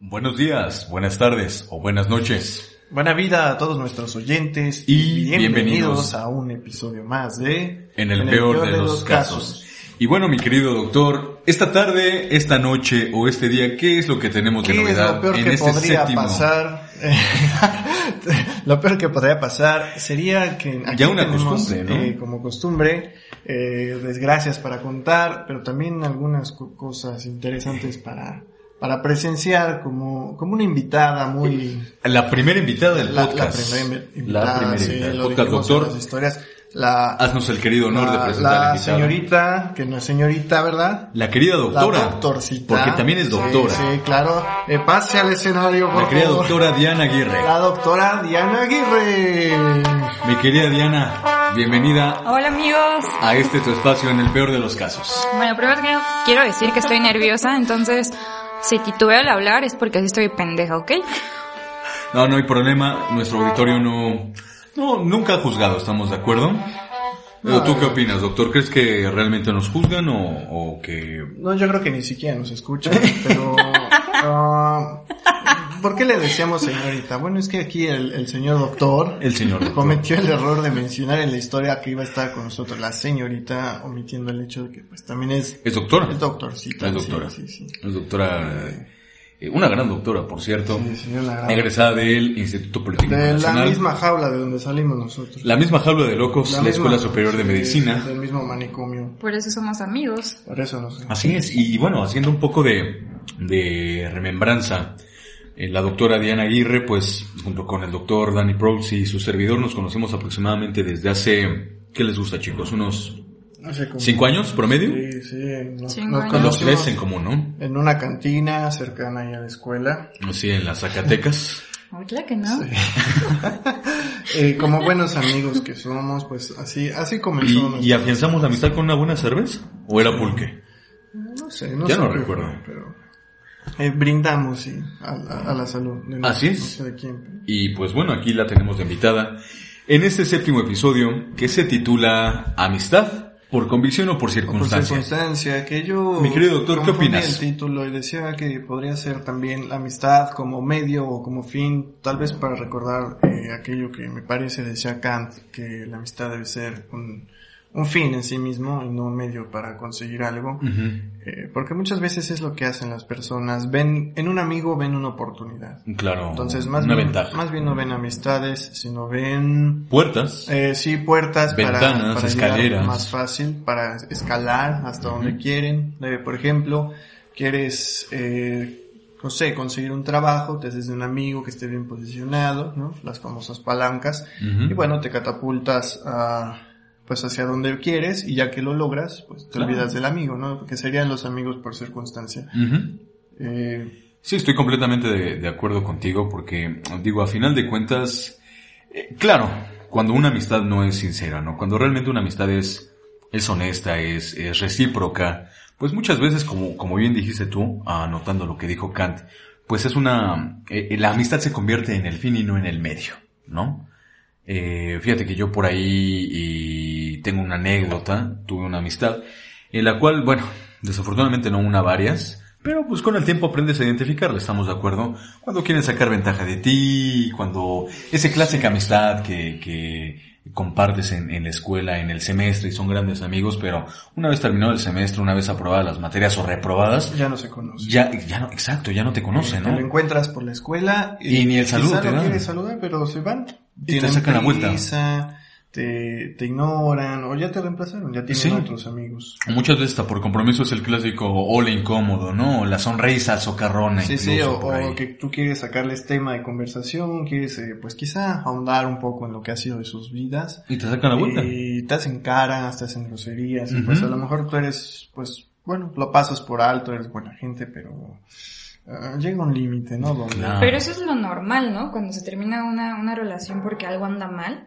Buenos días, buenas tardes o buenas noches. Buena vida a todos nuestros oyentes y bienvenidos, a un episodio más de En el, peor, de, los, casos. Y bueno, mi querido doctor, esta tarde, esta noche o este día, ¿qué es lo que tenemos de novedad lo peor en que este podría séptimo? pasar? lo peor que podría pasar sería que aquí Ya una tenemos, costumbre, ¿no? eh, como costumbre, eh, desgracias para contar, pero también algunas co- cosas interesantes para para presenciar como como una invitada muy La primera invitada del la, la podcast. primera invitada, La primera sí, invitada del lo podcast, doctor. las historias, la Haznos el querido honor de presentar a la señorita, que no es señorita, ¿verdad? La querida doctora. La doctorcita. Porque también es doctora. Sí, sí, claro. Eh, pase al escenario, por La querida favor. doctora Diana Aguirre. La doctora Diana Aguirre. Mi querida Diana, bienvenida Hola amigos. a este tu espacio en el peor de los casos. Bueno, primero que quiero decir que estoy nerviosa, entonces si titubeo al hablar es porque así estoy pendeja, ¿ok? No, no hay problema. Nuestro auditorio no, no, nunca ha juzgado, ¿estamos de acuerdo? Pero ¿Tú qué opinas, doctor? ¿Crees que realmente nos juzgan o, o que... No, yo creo que ni siquiera nos escuchan, pero... ah, ¿Por qué le decíamos señorita? Bueno, es que aquí el, el señor doctor El señor doctor. cometió el error de mencionar en la historia que iba a estar con nosotros la señorita, omitiendo el hecho de que pues también es... ¿Es doctora? Es doctorcita. Es doctora. Sí, sí, sí. Es doctora... eh, una gran doctora, por cierto. Sí, señor Lagarde. Egresada del Instituto Politécnico De la Nacional. misma jaula de donde salimos nosotros. La misma jaula de locos, la, misma- Escuela Superior de sí, Medicina. Del mismo manicomio. Por eso somos amigos. Por eso no sé. Así es, y bueno, haciendo un poco de, de remembranza, eh, la doctora Diana Aguirre, pues junto con el doctor Danny Proulx y su servidor nos conocemos aproximadamente desde hace, ¿qué les gusta chicos? ¿Unos No sé cómo. cinco años promedio? Sí, sí. Nos, años. Los tres en común, ¿no? En una cantina cercana ahí a la escuela. Así en las Zacatecas. Claro que no. Eh, como buenos amigos que somos, pues así, así comenzó. ¿Y, y afianzamos la amistad con una buena cerveza? ¿O era pulque? No sé, no Ya sé no recuerdo. fue, pero eh, brindamos sí, a, la- a la salud. De Así no es. sé de quién. Y pues bueno, aquí la tenemos de invitada en este séptimo episodio que se titula Amistad por convicción o por O por circunstancia. circunstancia, que yo... Mi querido doctor, ¿qué opinas? el título y decía que podría ser también la amistad como medio o como fin, tal vez para recordar eh, aquello que me parece decía Kant, que la amistad debe ser un, un fin en sí mismo y no un medio para conseguir algo. Eh, porque muchas veces es lo que hacen las personas, ven, en un amigo ven una oportunidad. Claro, Entonces, más una bien, ventaja. más bien no ven amistades, sino ven Puertas. eh, sí, puertas para- Ventanas, para, llegar escaleras. más fácil para escalar hasta donde quieren. Eh, por ejemplo, quieres, eh, no sé, conseguir un trabajo, te haces de un amigo que esté bien posicionado, ¿no? Las famosas palancas. Y bueno, te catapultas a, pues hacia donde quieres y ya que lo logras, pues te Claro. olvidas del amigo, ¿no? Porque serían los amigos por circunstancia. Eh, Sí, estoy completamente de, de acuerdo contigo porque, digo, a final de cuentas, eh, claro, cuando una amistad no es sincera, ¿no? Cuando realmente una amistad es, es honesta, es, es recíproca, pues muchas veces, como, como bien dijiste tú, anotando lo que dijo Kant, pues es una, eh, la amistad se convierte en el fin y no en el medio, ¿no? Eh, fíjate que yo por ahí y tengo una anécdota, tuve una amistad, en la cual, bueno, desafortunadamente no una, varias, pero pues con el tiempo aprendes a identificarla, ¿estamos de acuerdo? Cuando quieren sacar ventaja de ti, cuando esa clásica amistad que, que compartes en, en la escuela, en el semestre y son grandes amigos, pero una vez terminado el semestre, una vez aprobadas las materias o reprobadas, ya no se conoce. ya, ya no, exacto, ya no te conocen, Te lo ¿no? encuentras por la escuela Y ni el saludo te no dan. quieres saludar, pero se van. Y te sacan la vuelta. Te, te ignoran o ya te reemplazaron, ya tienen Sí. otros amigos. Muchas veces hasta por compromiso es el clásico hola incómodo, ¿no? O la sonrisa socarrona Sí, incluso sí, o, o que tú quieres sacarles tema de conversación, quieres eh, pues quizá ahondar un poco en lo que ha sido de sus vidas. Y te sacan la vuelta. Y te hacen caras, te hacen groserías, y pues a lo mejor tú eres pues bueno, lo pasas por alto, eres buena gente, pero ah, llega un límite, ¿no? Donde- Claro. Pero eso es lo normal, ¿no? Cuando se termina una, una relación porque algo anda mal.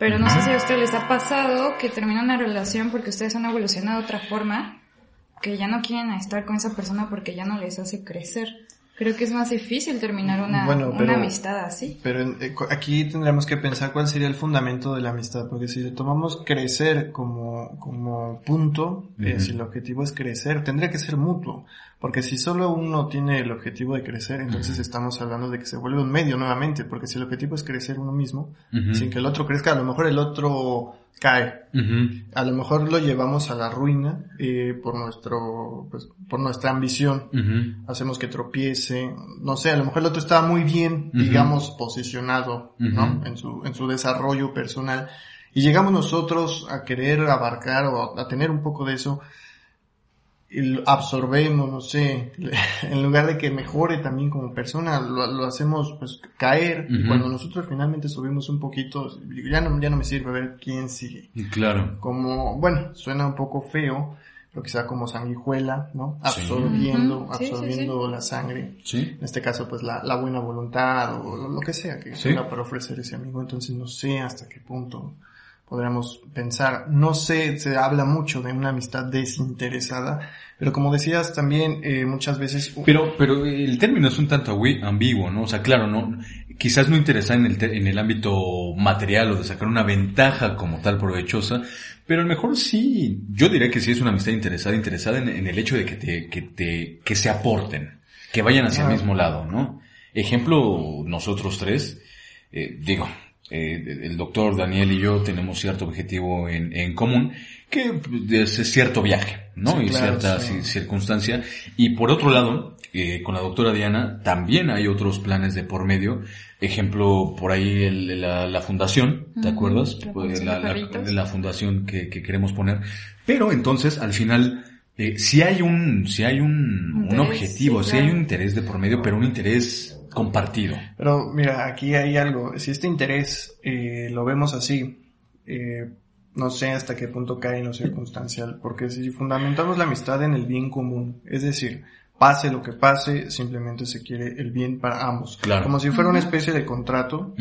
Pero no sé si a ustedes les ha pasado que termina una relación porque ustedes han evolucionado de otra forma, que ya no quieren estar con esa persona porque ya no les hace crecer. Creo que es más difícil terminar una, Bueno, pero- una amistad así. Pero en- eh, aquí tendríamos que pensar cuál sería el fundamento de la amistad, porque si le tomamos crecer como, como punto, eh, si el objetivo es crecer, tendría que ser mutuo, porque si solo uno tiene el objetivo de crecer, entonces estamos hablando de que se vuelve un medio nuevamente, porque si el objetivo es crecer uno mismo, sin que el otro crezca, a lo mejor el otro cae, a lo mejor lo llevamos a la ruina eh, por nuestro, pues, por nuestra ambición, hacemos que tropiece, no sé, a lo mejor el otro estaba muy bien, digamos, posicionado, ¿no? En su, en su desarrollo personal. Y llegamos nosotros a querer abarcar o a, tener un poco de eso absorbemos, no sé, en lugar de que mejore también como persona, lo, lo hacemos pues caer y cuando nosotros finalmente subimos un poquito, ya no, ya no me sirve a ver quién sigue. Claro. Como, bueno, suena un poco feo, pero quizá como sanguijuela, ¿no? Sí. Absorbiendo, Ujú, sí, sí, absorbiendo la sangre. Sí. En este caso, pues la, la buena voluntad o lo, lo que sea que Sí. tenga para ofrecer ese amigo. Entonces no sé hasta qué punto podríamos pensar. No sé, se habla mucho de una amistad desinteresada, pero como decías también, eh, muchas veces... Pero, pero el término es un tanto ambiguo, ¿no? O sea, claro, no, quizás no interesada en el, en el ámbito material o de sacar una ventaja como tal provechosa, pero a lo mejor sí, yo diría que sí es una amistad interesada, interesada en, en el hecho de que te, que te, que se aporten, que vayan hacia el mismo lado, ¿no? Ejemplo, nosotros tres, eh, digo, eh, el doctor Daniel y yo tenemos cierto objetivo en, en común, que es cierto viaje, ¿no? Sí, y claro, cierta sí. ci- circunstancia. Y por otro lado, eh, con la doctora Diana también hay otros planes de por medio. Ejemplo, por ahí el- la, la fundación, ¿te acuerdas? la Pues, fundación la, de la- perritos. la fundación que, que queremos poner. Pero entonces, al final, eh, si hay un, si hay un, un Interés, objetivo, sí, si hay un interés de por medio, pero un interés compartido. Pero mira, aquí hay algo. Si este interés eh, lo vemos así, eh, no sé hasta qué punto cae en lo circunstancial, porque si fundamentamos la amistad en el bien común, es decir, pase lo que pase, simplemente se quiere el bien para ambos. Claro. Como si fuera una especie de contrato,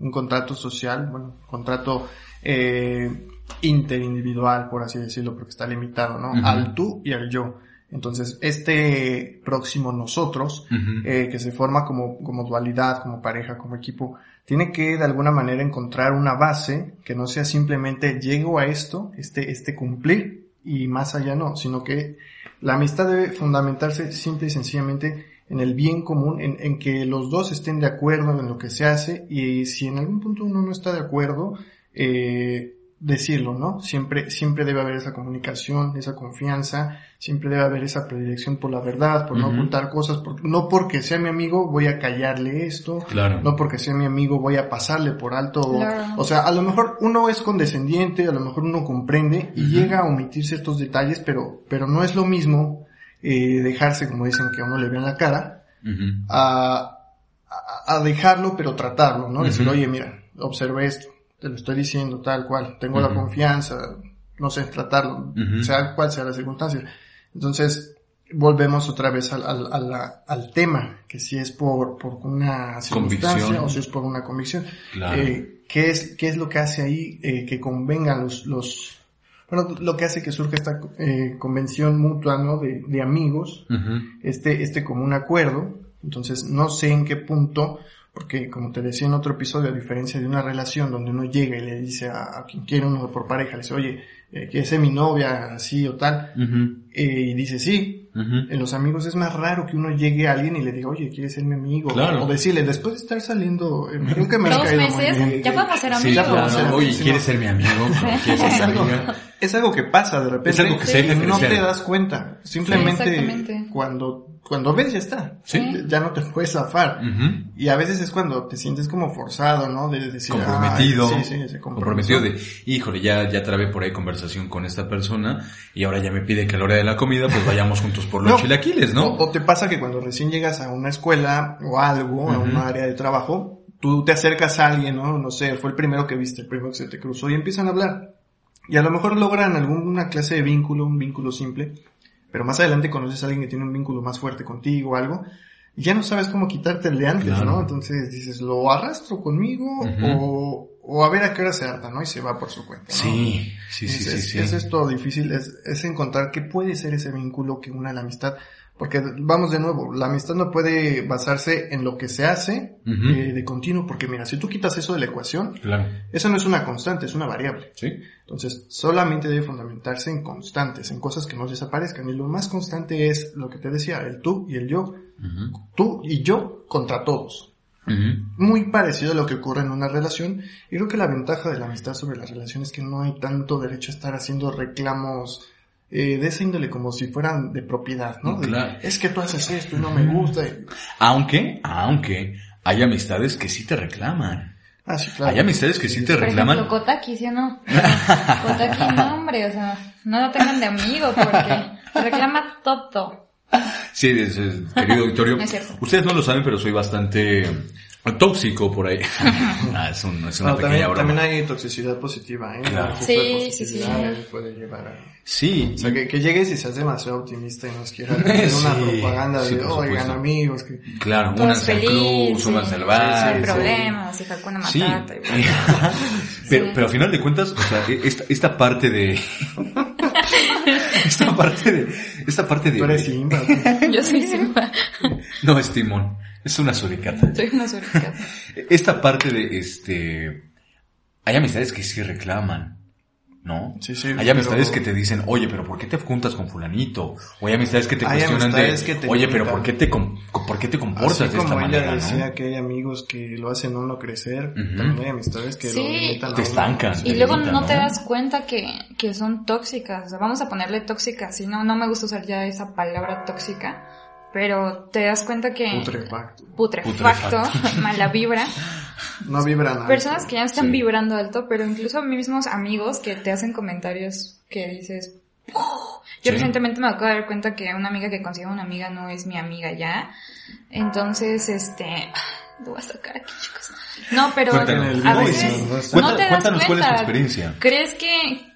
un contrato social, bueno, contrato eh, interindividual, por así decirlo, porque está limitado, ¿no? Al tú y al yo. Entonces, este próximo nosotros, eh, que se forma como, como dualidad, como pareja, como equipo, tiene que de alguna manera encontrar una base que no sea simplemente llego a esto, este, este cumplir y más allá no, sino que la amistad debe fundamentarse simple y sencillamente en el bien común, en, en que los dos estén de acuerdo en lo que se hace y si en algún punto uno no está de acuerdo, eh, decirlo, ¿no? Siempre, siempre debe haber esa comunicación, esa confianza, siempre debe haber esa predilección por la verdad, por no ocultar cosas, por- no porque sea mi amigo voy a callarle esto, Claro. no porque sea mi amigo voy a pasarle por alto, o- Claro. o sea, a lo mejor uno es condescendiente, a lo mejor uno comprende y llega a omitir ciertos detalles, pero, pero no es lo mismo eh, dejarse, como dicen, que a uno le vean la cara, a, a, a dejarlo, pero tratarlo, ¿no? Decir, oye, mira, observé esto, te lo estoy diciendo tal cual, tengo la confianza, no sé, tratarlo, sea cual sea la circunstancia. Entonces, volvemos otra vez al, al, a la- al tema, que si es por, por una circunstancia Convicción. o si es por una convicción. Claro. Eh, ¿qué, es, ¿Qué es lo que hace ahí eh, que convengan los, los, bueno, lo que hace que surja esta eh, convención mutua, ¿no? De, de amigos, Ujú. este, este común acuerdo. Entonces, no sé en qué punto, porque como te decía en otro episodio, a diferencia de una relación donde uno llega y le dice a, a quien quiere uno por pareja, le dice, oye, eh, ¿quieres ser mi novia, así o tal? Ujú. Eh, y dice, sí. Ujú. En los amigos es más raro que uno llegue a alguien y le diga, oye, ¿quieres ser mi amigo? Creo O decirle, después de estar saliendo, eh, que me has Dos caído muy meses, bien. ya podemos ser Sí, amigos. ya podemos ser claro. amigos, Oye, sí, ¿quieres no. ser mi amigo? ¿Quieres Es ser mi algo, amiga? es algo que pasa de repente. Es algo que se deja no te das cuenta. Simplemente exactamente. cuando, cuando ves ya está. Sí. Ya no te puedes zafar. Ujú. Y a veces es cuando te sientes como forzado, ¿no? De decir, comprometido, "Ay, sí, sí, comprometido de, híjole, ya, ya trabé por ahí conversación con esta persona y ahora ya me pide que a la hora de la comida pues vayamos juntos por los No. chilaquiles, ¿no? O, o te pasa que cuando recién llegas a una escuela o algo, a Ujú. un área de trabajo, tú te acercas a alguien, ¿no? No sé, fue el primero que viste, el primero que se te cruzó y empiezan a hablar. Y a lo mejor logran alguna clase de vínculo, un vínculo simple, pero más adelante conoces a alguien que tiene un vínculo más fuerte contigo o algo, y ya no sabes cómo quitarte el de antes, Claro. ¿no? Entonces dices, ¿lo arrastro conmigo o, o a ver a qué hora se harta, ¿no? Y se va por su cuenta, ¿no? Sí, sí, sí, es, sí, es- sí. Eso es todo difícil, es, es encontrar qué puede ser ese vínculo que una la amistad. Porque vamos de nuevo, la amistad no puede basarse en lo que se hace eh, de continuo, porque mira, si tú quitas eso de la ecuación, Claro. eso no es una constante, es una variable. Sí. Entonces, solamente debe fundamentarse en constantes, en cosas que no desaparezcan. Y lo más constante es lo que te decía, el tú y el yo. Tú y yo contra todos. Muy parecido a lo que ocurre en una relación. Y creo que la ventaja de la amistad sobre las relaciones es que no hay tanto derecho a estar haciendo reclamos eh, de esa índole como si fueran de propiedad, ¿no? De, Claro. es que tú haces esto y no me gusta. Aunque, aunque hay amistades que sí te reclaman. Ah, sí, claro. Hay amistades que sí te Por reclaman. ejemplo, Kotaki, ¿sí o no? Kotaki, no, hombre, o sea, no lo tengan de amigo porque reclama todo. Sí, es- es- querido Victorio. Es cierto. Ustedes no lo saben, pero soy bastante tóxico por ahí. Ah, es, un- es una No, pequeña también, broma. también hay toxicidad positiva, ¿eh? Claro. Sí, sí, sí. puede llevar a... Sí, O sea, que, que llegues y seas demasiado optimista y nos quieras hacer una propaganda sí, de, oigan amigos, que... claro, únanse al club, súbanse al no bar. problemas, y Hakuna. Matata. y- pero, Sí. pero a final de cuentas, o sea, e- esta, esta parte de... esta parte de... Esta parte de... Tú eres Simba. Yo soy Simba, No, es Timón. Es una suricata. soy una suricata. Esta parte de, este... Hay amistades que sí reclaman, ¿no? Sí, sí, Hay pero- amistades que te dicen, oye, pero ¿por qué te juntas con fulanito? O hay amistades que te Hay cuestionan de, que te oye, pero. ¿por qué te, ¿por qué te comportas Así de esta como ella manera, decía no? que hay amigos que lo hacen uno crecer, Ujú. también hay amistades que Sí. lo limitan Te estancan. Y luego limitan, no ¿no? te das cuenta que, que son tóxicas. O sea, vamos a ponerle tóxicas. Si no, no me gusta usar ya esa palabra tóxica. Pero te das cuenta que... Putrefacto. Putrefacto, mala vibra. No vibran alto. Personas que ya están Sí. vibrando alto, pero incluso mismos amigos que te hacen comentarios que dices... "Oh". Yo Sí. recientemente me acabo de dar cuenta que una amiga que considero una amiga no es mi amiga ya. Entonces, este... Lo voy a sacar aquí, chicos. No, pero a veces no te das cuéntanos cuál es tu cuenta. experiencia. ¿Crees que...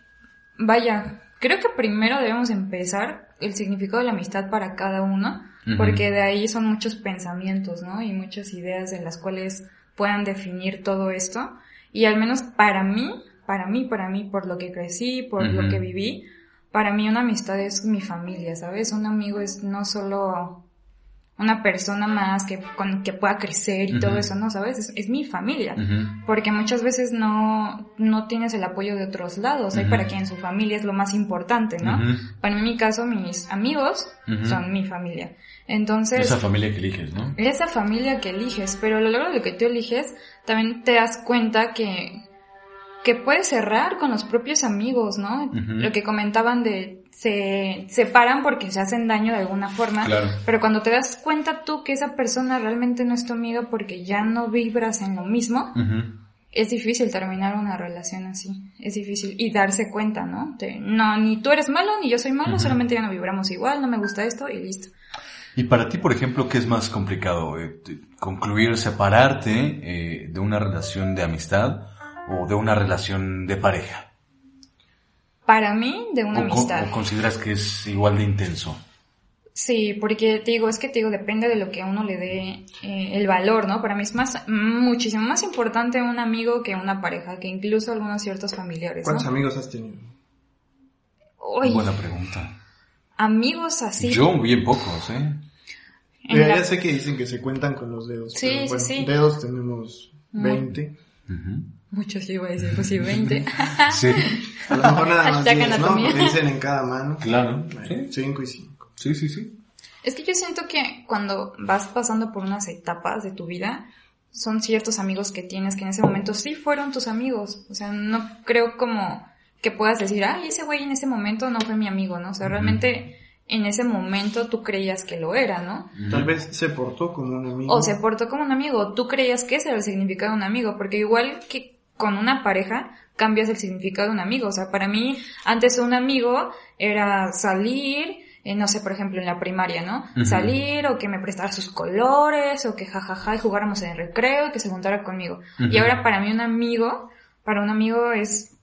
Vaya, creo que primero debemos empezar el significado de la amistad para cada uno, porque de ahí son muchos pensamientos, ¿no? Y muchas ideas en las cuales puedan definir todo esto. Y al menos para mí, para mí, para mí, por lo que crecí, por lo que viví, para mí una amistad es mi familia, ¿sabes? Un amigo es no solo una persona más que, con, que pueda crecer y todo eso, ¿no? ¿Sabes? Es, es mi familia porque muchas veces no, no tienes el apoyo de otros lados. Hay Ujú. para quien su familia es lo más importante, ¿no? Para mí, en mi caso, mis amigos son mi familia. Entonces, Esa familia que eliges, ¿no? esa familia que eliges, pero a lo largo de lo que tú eliges, también te das cuenta que, que puedes cerrar con los propios amigos, ¿no? Lo que comentaban de se separan porque se hacen daño de alguna forma. Claro. Pero cuando te das cuenta tú que esa persona realmente no es tu amigo porque ya no vibras en lo mismo, es difícil terminar una relación así. Es difícil. Y darse cuenta, ¿no? De, no, ni tú eres malo, ni yo soy malo, solamente ya no vibramos igual, no me gusta esto y listo. Y para ti, por ejemplo, ¿qué es más complicado? Eh, ¿Concluir, separarte eh, de una relación de amistad o de una relación de pareja? Para mí, de una ¿O, co- amistad. o consideras que es igual de intenso? Sí, porque te digo, es que te digo, depende de lo que a uno le dé eh, el valor, ¿no? Para mí es más, muchísimo más importante un amigo que una pareja, que incluso algunos ciertos familiares, ¿Cuántos ¿no? amigos has tenido? Uy, Buena pregunta. amigos así. Yo bien pocos, ¿eh? Mira, la- ya sé que dicen que se cuentan con los dedos. Sí, pero sí, bueno, sí. Dedos tenemos Mm. 20. Ujú. Muchos sí iba a decir, pues sí, 20. Sí, A lo mejor nada más Hashtag 10, ¿no? Porque dicen en cada mano. claro. Sí, 5 y 5. sí, sí. sí. Es que yo siento que cuando vas pasando por unas etapas de tu vida, son ciertos amigos que tienes que en ese momento sí fueron tus amigos. O sea, no creo como que puedas decir, ay, ese güey en ese momento no fue mi amigo, ¿no? O sea, realmente en ese momento tú creías que lo era, ¿no? Tal vez se portó como un amigo. O se portó como un amigo, tú creías que ese era el significado de un amigo, porque igual que con una pareja cambias el significado de un amigo. O sea, para mí antes un amigo era salir, eh, no sé, por ejemplo, en la primaria, ¿no? Salir o que me prestara sus colores o que jajaja y jugáramos en el recreo y que se juntara conmigo. Y ahora para mí un amigo, para un amigo es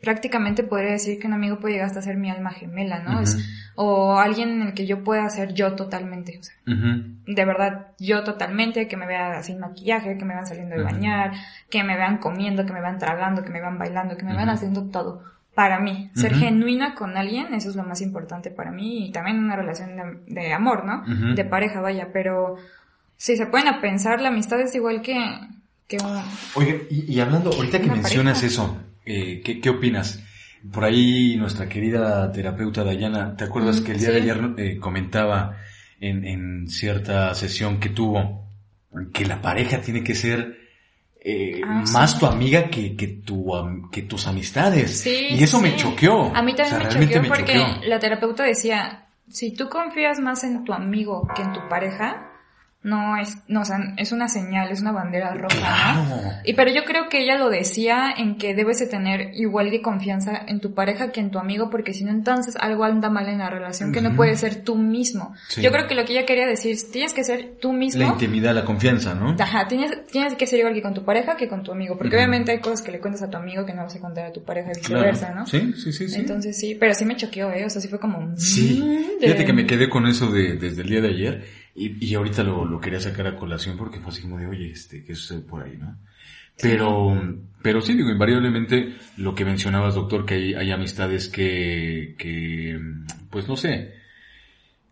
prácticamente podría decir que un amigo puede llegar hasta ser mi alma gemela, ¿no? es, o alguien en el que yo pueda ser yo totalmente, o sea, de verdad, yo totalmente, que me vea sin maquillaje, que me vean saliendo de bañar, que me vean comiendo, que me vean tragando, que me vean bailando, que me vean haciendo todo. Para mí, ser genuina con alguien, eso es lo más importante para mí y también una relación de, amor, ¿no? De pareja, vaya, pero si se pueden a pensar, la amistad es igual que, que. Oye, y, hablando, ahorita que mencionas eso, eh, ¿qué, ¿qué, opinas? Por ahí nuestra querida terapeuta Dayana, ¿te acuerdas que el día de ayer eh, comentaba en, en, cierta sesión que tuvo que la pareja tiene que ser eh, ah, más tu amiga que, que, tu, que tus amistades? y eso me choqueó. A mí también me choqueó porque la terapeuta decía, si tú confías más en tu amigo que en tu pareja, no es, no, o sea, es una señal, es una bandera roja, Y pero yo creo que ella lo decía en que debes de tener igual de confianza en tu pareja que en tu amigo, porque si no entonces algo anda mal en la relación, que no puedes ser tú mismo. Yo creo que lo que ella quería decir, tienes que ser tú mismo. La intimidad, la confianza, ¿no? Ajá, tienes, tienes que ser igual que con tu pareja que con tu amigo, porque obviamente hay cosas que le cuentas a tu amigo que no vas a contar a tu pareja y viceversa, ¿no? Sí, sí, sí, sí. Entonces sí, pero sí me choqueó, eh, o sea, sí fue como... Sí, mm, fíjate que me quedé con eso de, desde el día de ayer y, y ahorita lo, lo, quería sacar a colación porque fue así como de, oye, este, ¿qué sucede por ahí, no? Pero, pero sí, digo, invariablemente lo que mencionabas, doctor, que hay, hay amistades que, que, pues no sé,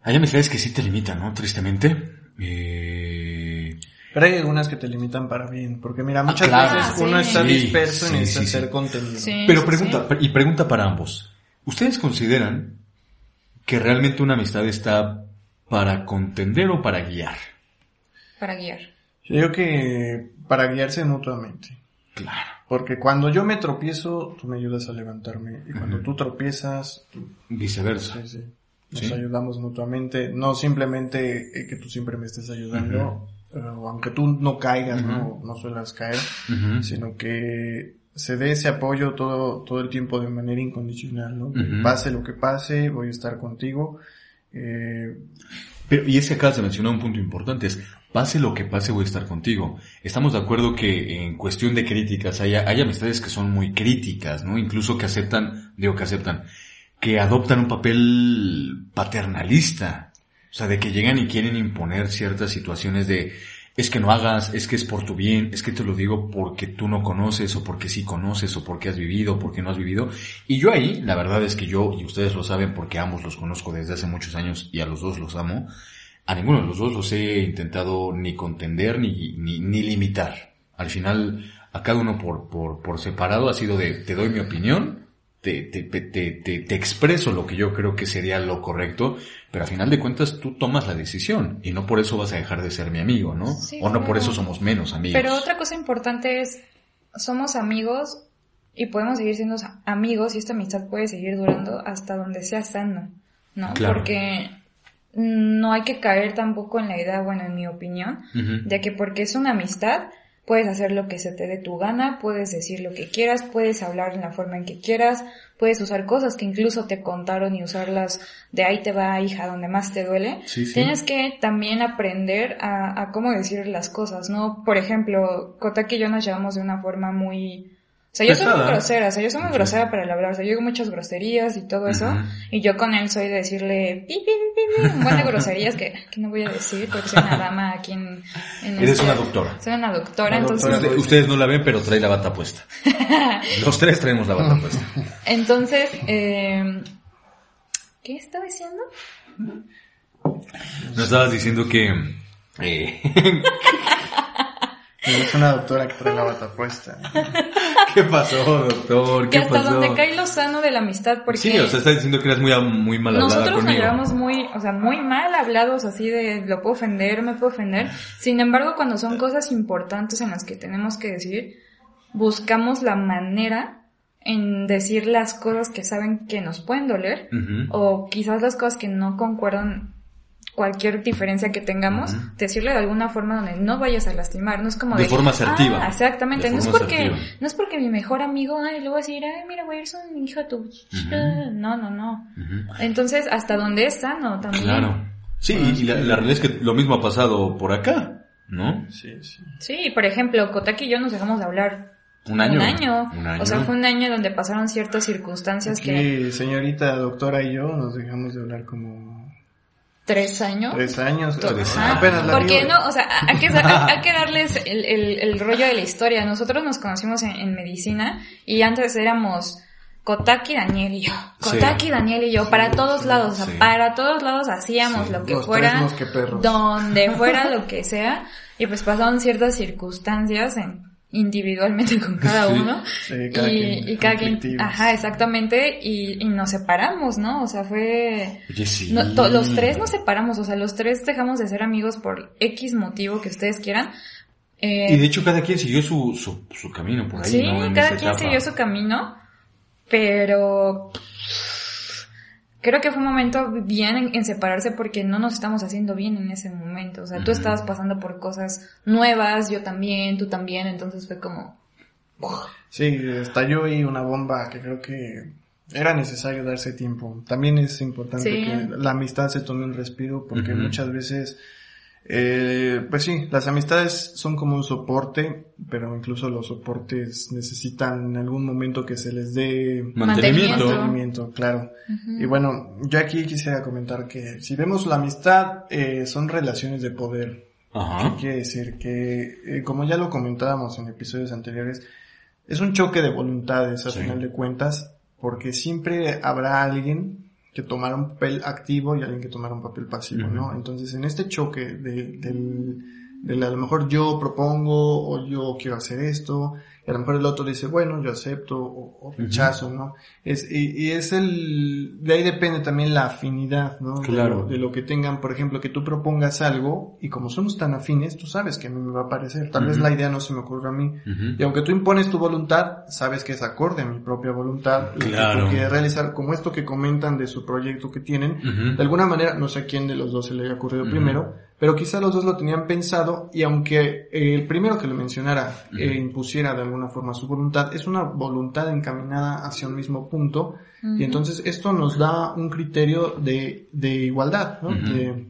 hay amistades que sí te limitan, ¿no? Tristemente. Eh... Pero hay algunas que te limitan para bien, porque mira, muchas veces uno está disperso en ese hacer contenido. Pero pregunta, y pregunta para ambos. ¿Ustedes consideran que realmente una amistad está ¿Para contender o para guiar? Para guiar. Yo digo que para guiarse mutuamente. Claro. Porque cuando yo me tropiezo, tú me ayudas a levantarme. Y cuando tú tropiezas... Viceversa. Sí, sí. Nos ayudamos mutuamente. No simplemente que tú siempre me estés ayudando, aunque tú no caigas, no, no suelas caer, sino que se dé ese apoyo todo, todo el tiempo de manera incondicional, ¿no? Pase lo que pase, voy a estar contigo eh, pero, y es que acabas de mencionar un punto importante, es, pase lo que pase voy a estar contigo. Estamos de acuerdo que en cuestión de críticas hay, hay amistades que son muy críticas, ¿no? Incluso que aceptan, digo que aceptan, que adoptan un papel paternalista. O sea, de que llegan y quieren imponer ciertas situaciones de, es que no hagas, es que es por tu bien, es que te lo digo porque tú no conoces o porque sí conoces o porque has vivido o porque no has vivido. Y yo ahí, la verdad es que yo, y ustedes lo saben porque ambos los conozco desde hace muchos años y a los dos los amo, a ninguno de los dos los he intentado ni contender ni, ni, ni limitar. Al final, a cada uno por, por, por separado ha sido de, te doy mi opinión, te, te, te, te, expreso lo que yo creo que sería lo correcto, pero al final de cuentas tú tomas la decisión y no por eso vas a dejar de ser mi amigo, ¿no? o no por eso somos menos amigos. Pero otra cosa importante es, somos amigos y podemos seguir siendo amigos y esta amistad puede seguir durando hasta donde sea sano, ¿no? Porque no hay que caer tampoco en la idea, bueno, en mi opinión, de que porque es una amistad, Puedes hacer lo que se te dé tu gana, puedes decir lo que quieras, puedes hablar en la forma en que quieras, puedes usar cosas que incluso te contaron y usarlas de ahí te va hija donde más te duele. Tienes que también aprender a, a, cómo decir las cosas, ¿no? Por ejemplo, Kotaki y yo nos llevamos de una forma muy sea, yo soy muy grosera, o sea, yo soy muy grosera para el hablar, o sea, yo digo muchas groserías y todo eso, y yo con él soy de decirle pi, pi, pi, pi, un buen de groserías que, que no voy a decir porque soy una dama aquí en... Eres este una doctora. Soy una doctora, entonces... Ustedes no la ven, pero trae la bata puesta. Los tres traemos la bata puesta. Entonces, eh, ¿qué estaba diciendo? No estabas diciendo que... Eh, es una doctora que trae la bata puesta. ¿Qué pasó, doctor? ¿Qué que hasta donde cae lo sano de la amistad, porque... Sí, o sea, está diciendo que eres muy, muy mal hablada Nosotros nos llevamos muy, o sea, muy mal hablados, así de, lo puedo ofender, me puedo ofender. Sin embargo, cuando son cosas importantes en las que tenemos que decir, buscamos la manera en decir las cosas que saben que nos pueden doler, o quizás las cosas que no concuerdan cualquier diferencia que tengamos, decirle de alguna forma donde no vayas a lastimar, no es como de, de forma asertiva. Ah, exactamente, no es porque no es porque mi mejor amigo, ay, le voy a decir, ay, mira, güey, eres un hijo tu no, no, no. Entonces, hasta donde es sano también. Claro. Sí, y la, realidad es que lo mismo ha pasado por acá, ¿no? Sí, sí. Sí, por ejemplo, Kotaki y yo nos dejamos de hablar Un año. Un año. Un año. O sea, fue un año donde pasaron ciertas circunstancias que... Aquí, señorita doctora y yo nos dejamos de hablar como ¿Tres años? tres años. Tres Ah, Apenas la porque no, o sea, hay que, hay, hay que darles el, el, el rollo de la historia. Nosotros nos conocimos en, en medicina y antes éramos Kotaki, Daniel y yo. Kotaki, Daniel y yo, para todos lados, o sea, Sí. para todos lados hacíamos Sí, lo que los fuera, donde fuera lo que sea, y pues pasaron ciertas circunstancias en, individualmente con cada Sí. uno. Sí, cada y, quien y cada quien, ajá, exactamente, y, y nos separamos, ¿no? O sea, fue... Oye, sí. No, to- los tres nos separamos, o sea, los tres dejamos de ser amigos por X motivo que ustedes quieran. Eh, Y de hecho cada quien siguió su, su, su camino por ahí, sí, cada quien etapa. siguió su camino, pero creo que fue un momento bien en, en separarse porque no nos estamos haciendo bien en ese momento. O sea, tú Ujú. estabas pasando por cosas nuevas, yo también, tú también, entonces fue como... Sí, estalló ahí una bomba que creo que era necesario darse tiempo. También es importante Sí. que la amistad se tome un respiro porque muchas veces, eh, pues sí, las amistades son como un soporte, pero incluso los soportes necesitan en algún momento que se les dé Mantenimiento. Mantenimiento. claro. Y bueno, yo aquí quisiera comentar que si vemos la amistad, eh, son relaciones de poder. Ajá. ¿Qué quiere decir? Que, eh, como ya lo comentábamos en episodios anteriores, es un choque de voluntades a Sí. final de cuentas, porque siempre habrá alguien que tomará un papel activo y alguien que tomará un papel pasivo. ¿no? Entonces, en este choque de, del, del a lo mejor yo propongo o yo quiero hacer esto, y a lo mejor el otro dice, bueno, yo acepto o, o rechazo, ¿no? Es, y, y es el, de ahí depende también la afinidad, ¿no? De Claro. lo- de lo que tengan, por ejemplo, que tú propongas algo y como somos tan afines, tú sabes que a mí me va a parecer. Tal vez la idea no se me ocurra a mí. Y aunque tú impones tu voluntad, sabes que es acorde a mi propia voluntad. lo que Claro. tú quieres realizar, como esto que comentan de su proyecto que tienen. De alguna manera, no sé a quién de los dos se le haya ocurrido primero, pero quizá los dos lo tenían pensado y aunque eh, el primero que lo mencionara eh, Ujú. impusiera de alguna forma su voluntad, es una voluntad encaminada hacia un mismo punto y entonces esto nos da un criterio de, de igualdad, ¿no? De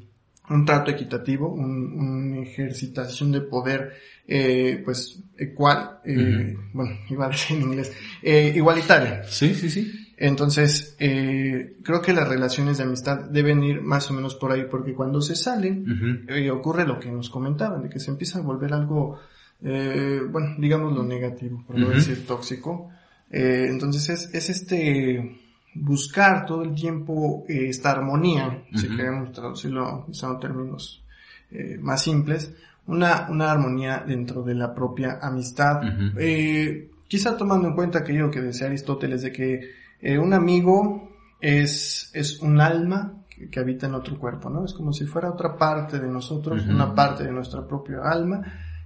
un trato equitativo, un, una ejercitación de poder, eh, pues, ecual, eh, bueno, iba a decir en inglés, eh, igualitaria. Sí, sí, sí. Entonces, eh, creo que las relaciones de amistad deben ir más o menos por ahí, porque cuando se salen, eh, ocurre lo que nos comentaban, de que se empieza a volver algo, eh, bueno, digamos lo negativo, por no Ujú. decir tóxico. Eh, entonces es, es este buscar todo el tiempo eh, esta armonía, si queremos traducirlo usando términos eh, más simples, una, una armonía dentro de la propia amistad. Eh, quizá tomando en cuenta aquello que decía Aristóteles de que eh, un amigo es, es un alma que, que habita en otro cuerpo, ¿no? Es como si fuera otra parte de nosotros, una parte de nuestra propia alma,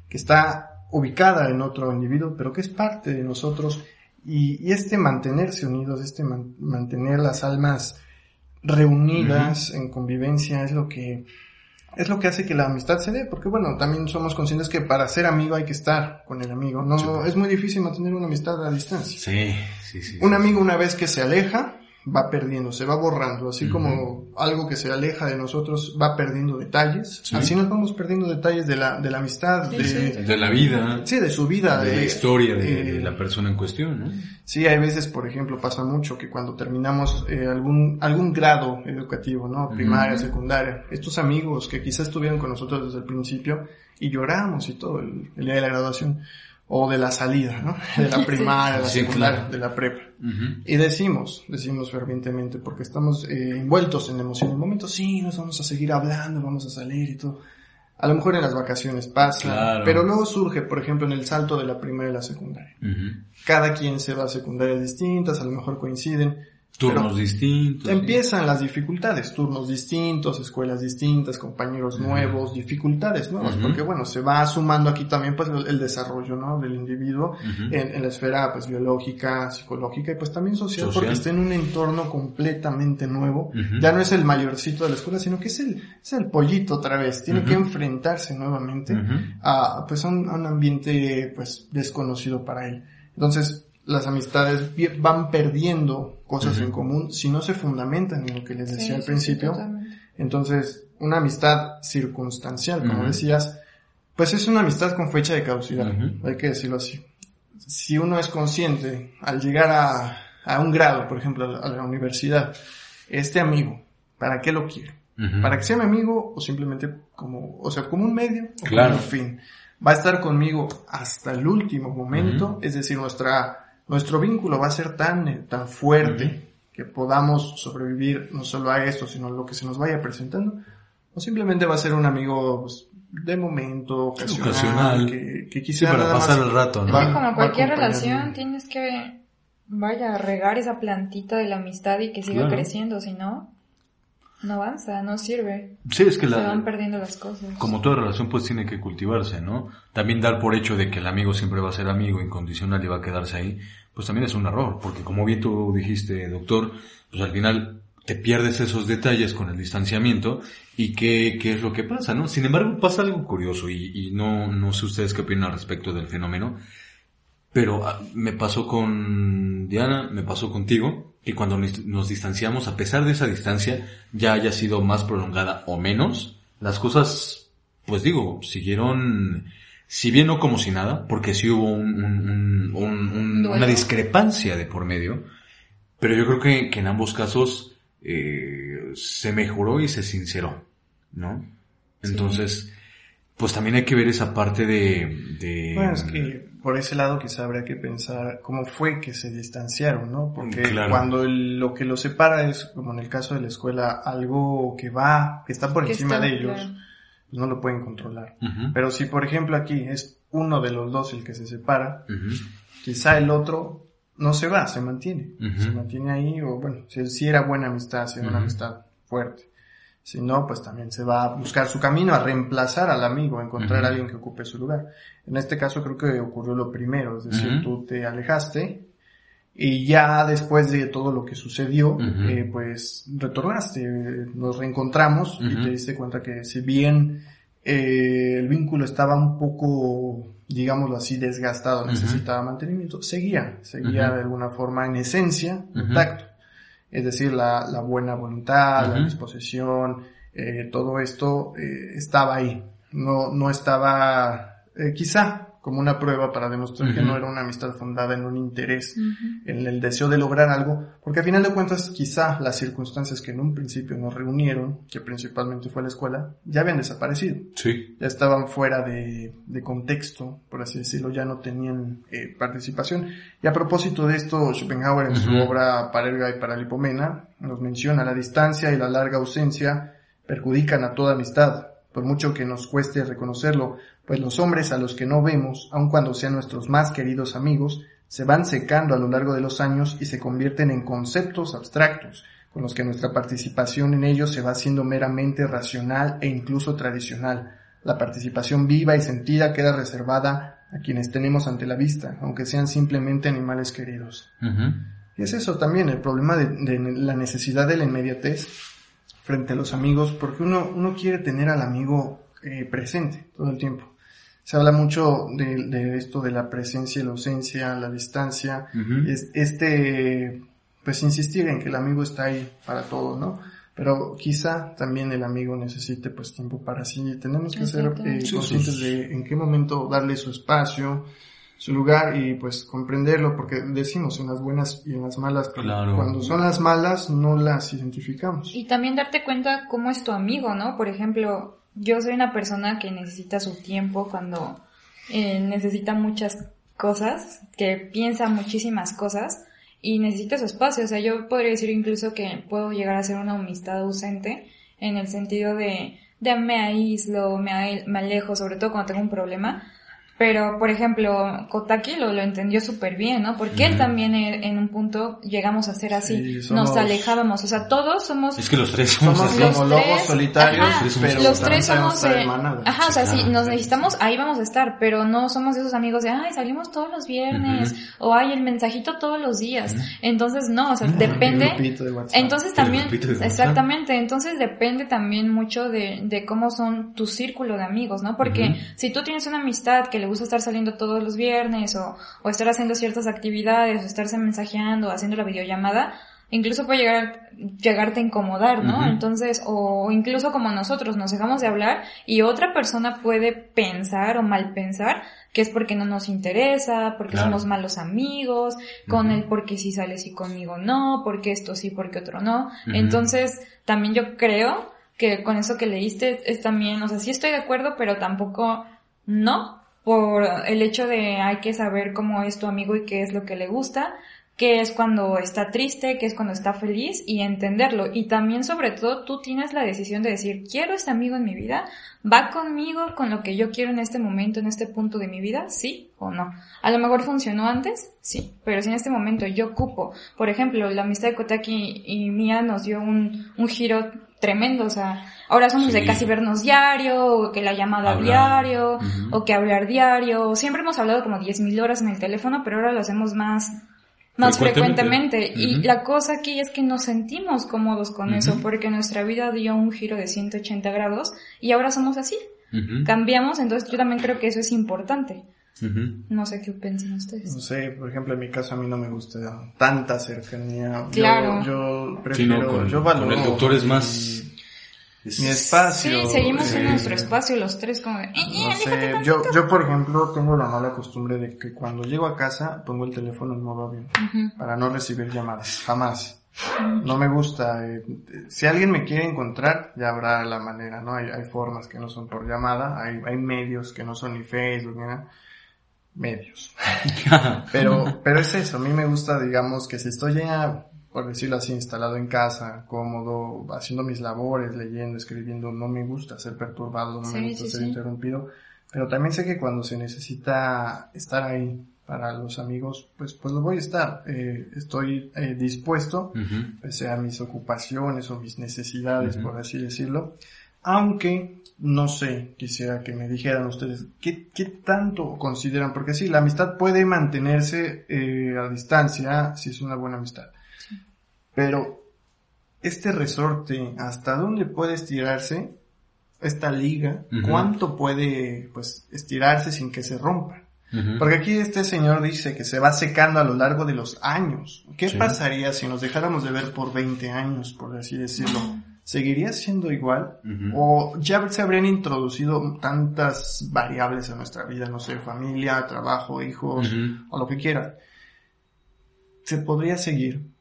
que está ubicada en otro individuo, pero que es parte de nosotros. Y, y este mantenerse unidos, este man- mantener las almas reunidas en convivencia es lo que es lo que hace que la amistad se dé, porque bueno, también somos conscientes que para ser amigo hay que estar con el amigo. No, Sí, es muy difícil mantener una amistad a distancia. Sí, sí, sí. Un amigo una vez que se aleja, va perdiendo, se va borrando, así como algo que se aleja de nosotros va perdiendo detalles. Sí. Así nos vamos perdiendo detalles de la, de la amistad, Sí, de, sí. De la vida, sí, de su vida, de de, la historia de, eh, de la persona en cuestión, ¿no? Sí, hay veces, por ejemplo, pasa mucho que cuando terminamos eh, algún, algún grado educativo, ¿no? Primaria, secundaria, estos amigos que quizás estuvieron con nosotros desde el principio y lloramos y todo el, el día de la graduación o de la salida, ¿no? De la primaria, de la Sí, secundaria, claro. de la prepa. Y decimos, decimos fervientemente, porque estamos eh, envueltos en emoción. En el momento, sí, nos vamos a seguir hablando, vamos a salir y todo. A lo mejor en las vacaciones pasa, Claro. pero luego surge, por ejemplo, en el salto de la primaria a la secundaria. Cada quien se va a secundarias distintas, a lo mejor coinciden. Turnos distintos. Empiezan las dificultades, turnos distintos, escuelas distintas, compañeros nuevos, dificultades nuevas, porque bueno, se va sumando aquí también pues el desarrollo, ¿no? Del individuo en, en la esfera pues biológica, psicológica y pues también social, Social. porque está en un entorno completamente nuevo. Ya no es el mayorcito de la escuela, sino que es el, es el pollito otra vez. Tiene que enfrentarse nuevamente a, pues a un, a un ambiente pues desconocido para él. Entonces, las amistades van perdiendo cosas en común si no se fundamentan en lo que les decía Sí, al sí, principio. sí. Entonces, una amistad circunstancial, como decías, pues es una amistad con fecha de caducidad, hay que decirlo así. si uno es consciente al llegar a, a un grado, por ejemplo, a la universidad, este amigo, ¿para qué lo quiere? ¿Para que sea mi amigo o simplemente como, o sea, como un medio o Claro. como un fin? Va a estar conmigo hasta el último momento, es decir, nuestra, nuestro vínculo va a ser tan, eh, tan fuerte que podamos sobrevivir no solo a esto, sino a lo que se nos vaya presentando, o simplemente va a ser un amigo pues, de momento, ocasional, Ocasional. que, que Sí, para nada más- pasar el rato, ¿no? Va- Sí, como cualquier relación, tienes que, vaya, regar esa plantita de la amistad y que siga Claro. creciendo, si no, no avanza, no sirve. Sí, es que Se la, van perdiendo las cosas. como toda relación pues tiene que cultivarse, ¿no? También dar por hecho de que el amigo siempre va a ser amigo incondicional y va a quedarse ahí, pues también es un error, porque como bien tú dijiste, doctor, pues al final te pierdes esos detalles con el distanciamiento y qué, qué es lo que pasa, ¿no? Sin embargo, pasa algo curioso y, y no, no sé ustedes qué opinan al respecto del fenómeno, pero ah, me pasó con Diana, me pasó contigo, que cuando nos distanciamos, a pesar de esa distancia, ya haya sido más prolongada o menos, las cosas, pues digo, siguieron, si bien no como si nada, porque sí hubo un- un- un- un- un- Duelo. una discrepancia de por medio, pero yo creo que, que en ambos casos eh, se mejoró y se sinceró, ¿no? Entonces, pues también hay que ver esa parte de... de Bueno, es que por ese lado quizá habría que pensar cómo fue que se distanciaron, ¿no? Porque Claro. cuando el- lo que los separa es, como en el caso de la escuela, algo que va, que está por Que encima está, de ellos, claro. pues no lo pueden controlar. Pero si, por ejemplo, aquí es uno de los dos el que se separa, quizá el otro no se va, se mantiene. Se mantiene ahí, o bueno, si, si era buena amistad, si era una amistad fuerte. Si no, pues también se va a buscar su camino, a reemplazar al amigo, a encontrar a alguien que ocupe su lugar. En este caso creo que ocurrió lo primero, es decir, tú te alejaste y ya después de todo lo que sucedió, eh, pues retornaste, nos reencontramos y te diste cuenta que si bien eh, el vínculo estaba un poco, digámoslo así, desgastado, necesitaba mantenimiento, seguía, seguía de alguna forma en esencia intacto. Es decir, la, la buena voluntad, la disposición, eh, todo esto eh, estaba ahí. No, no estaba, eh, quizá como una prueba para demostrar que no era una amistad fundada en un interés, en el deseo de lograr algo, porque a final de cuentas quizá las circunstancias que en un principio nos reunieron, que principalmente fue la escuela, ya habían desaparecido Sí. ya estaban fuera de, de contexto, por así decirlo, ya no tenían eh, participación. Y a propósito de esto, Schopenhauer en su obra Parerga y Paralipomena nos menciona la distancia y la larga ausencia perjudican a toda amistad, por mucho que nos cueste reconocerlo, pues los hombres a los que no vemos, aun cuando sean nuestros más queridos amigos, se van secando a lo largo de los años y se convierten en conceptos abstractos, con los que nuestra participación en ellos se va haciendo meramente racional e incluso tradicional. La participación viva y sentida queda reservada a quienes tenemos ante la vista, aunque sean simplemente animales queridos. Y es eso también, el problema de, de la necesidad de la inmediatez frente a los amigos, porque uno, uno quiere tener al amigo eh, presente todo el tiempo. Se habla mucho de, de esto de la presencia y la ausencia, la distancia, es- este, pues insistir en que el amigo está ahí para todos, ¿no? Pero quizá también el amigo necesite pues tiempo para sí. Tenemos que ser eh, Sí, conscientes de en qué momento darle su espacio, su lugar y pues comprenderlo, porque decimos en las buenas y en las malas, pero Claro. cuando son las malas no las identificamos. Y también darte cuenta cómo es tu amigo, ¿no? Por ejemplo, yo soy una persona que necesita su tiempo cuando eh, necesita muchas cosas, que piensa muchísimas cosas y necesita su espacio. O sea, yo podría decir incluso que puedo llegar a ser una amistad ausente en el sentido de, de me aíslo, me, me alejo, sobre todo cuando tengo un problema. Pero, por ejemplo, Kotaki lo, lo entendió súper bien, ¿no? Porque él Ujú. también en, en un punto llegamos a ser así. Sí, somos- Nos alejábamos. O sea, todos somos Es que los tres somos, Somos así. los como lobos tres, solitarios, ajá, tres los tres somos, eh, ajá, o sea, Sí, si nos necesitamos, ahí vamos a estar, pero no somos esos amigos de, ay, salimos todos los viernes, o ay, el mensajito todos los días. Entonces, no, o sea, Ujú. depende, El grupito de WhatsApp. entonces también, de exactamente, entonces depende también mucho de, de cómo son tu círculo de amigos, ¿no? Porque si tú tienes una amistad que le gusta estar saliendo todos los viernes o, o estar haciendo ciertas actividades o estarse mensajeando o haciendo la videollamada, incluso puede llegar, llegarte a incomodar, ¿no? Entonces, o incluso como nosotros nos dejamos de hablar y otra persona puede pensar o mal pensar que es porque no nos interesa, porque somos malos amigos, con el porque si sales y conmigo no, porque esto sí, porque otro no. Entonces, también yo creo que con eso que leíste es también, o sea, sí estoy de acuerdo, pero tampoco no, por el hecho de hay que saber cómo es tu amigo y qué es lo que le gusta, qué es cuando está triste, qué es cuando está feliz y entenderlo. Y también sobre todo tú tienes la decisión de decir, quiero este amigo en mi vida, va conmigo con lo que yo quiero en este momento, en este punto de mi vida, sí o no. A lo mejor funcionó antes, sí, pero si en este momento yo ocupo, por ejemplo, la amistad de Kotaki y mía nos dio un, un giro tremendo, o sea, ahora somos de casi vernos diario, o que la llamada diario, o que hablar diario, siempre hemos hablado como 10.000 horas en el teléfono, pero ahora lo hacemos más más frecuentemente. Y la cosa aquí es que nos sentimos cómodos con eso, porque nuestra vida dio un giro de 180 grados y ahora somos así. Cambiamos, entonces yo también creo que eso es importante. No sé qué piensan ustedes. No sé, por ejemplo, en mi caso a mí no me gusta tanta cercanía. Claro. Yo, prefiero, yo valoro. el doctor es más mi espacio. Sí, seguimos en nuestro espacio los tres como de... Eh, eh, no sé, yo, yo por ejemplo tengo la mala costumbre de que cuando llego a casa pongo el teléfono en modo avión para no recibir llamadas, jamás. No me gusta. Eh, si alguien me quiere encontrar, ya habrá la manera, ¿no? Hay, hay formas que no son por llamada, hay, hay medios que no son ni Facebook, ni nada. Medios. pero, pero es eso, a mí me gusta, digamos, que si estoy ya por decirlo así, instalado en casa, cómodo, haciendo mis labores, leyendo, escribiendo, no me gusta ser perturbado, no me gusta ser interrumpido, pero también sé que cuando se necesita estar ahí para los amigos, pues, pues lo voy a estar, eh, estoy eh, dispuesto, pese a mis ocupaciones o mis necesidades, por así decirlo, aunque no sé, quisiera que me dijeran ustedes, ¿qué, qué tanto consideran? Porque sí, la amistad puede mantenerse eh, a distancia si es una buena amistad pero este resorte, ¿hasta dónde puede estirarse esta liga? ¿Cuánto puede pues estirarse sin que se rompa? Porque aquí este señor dice que se va secando a lo largo de los años. ¿Qué pasaría si nos dejáramos de ver por 20 años, por así decirlo? ¿Seguiría siendo igual? ¿O ya se habrían introducido tantas variables en nuestra vida, no sé, familia, trabajo, hijos, o lo que quiera? ¿Se podría seguir?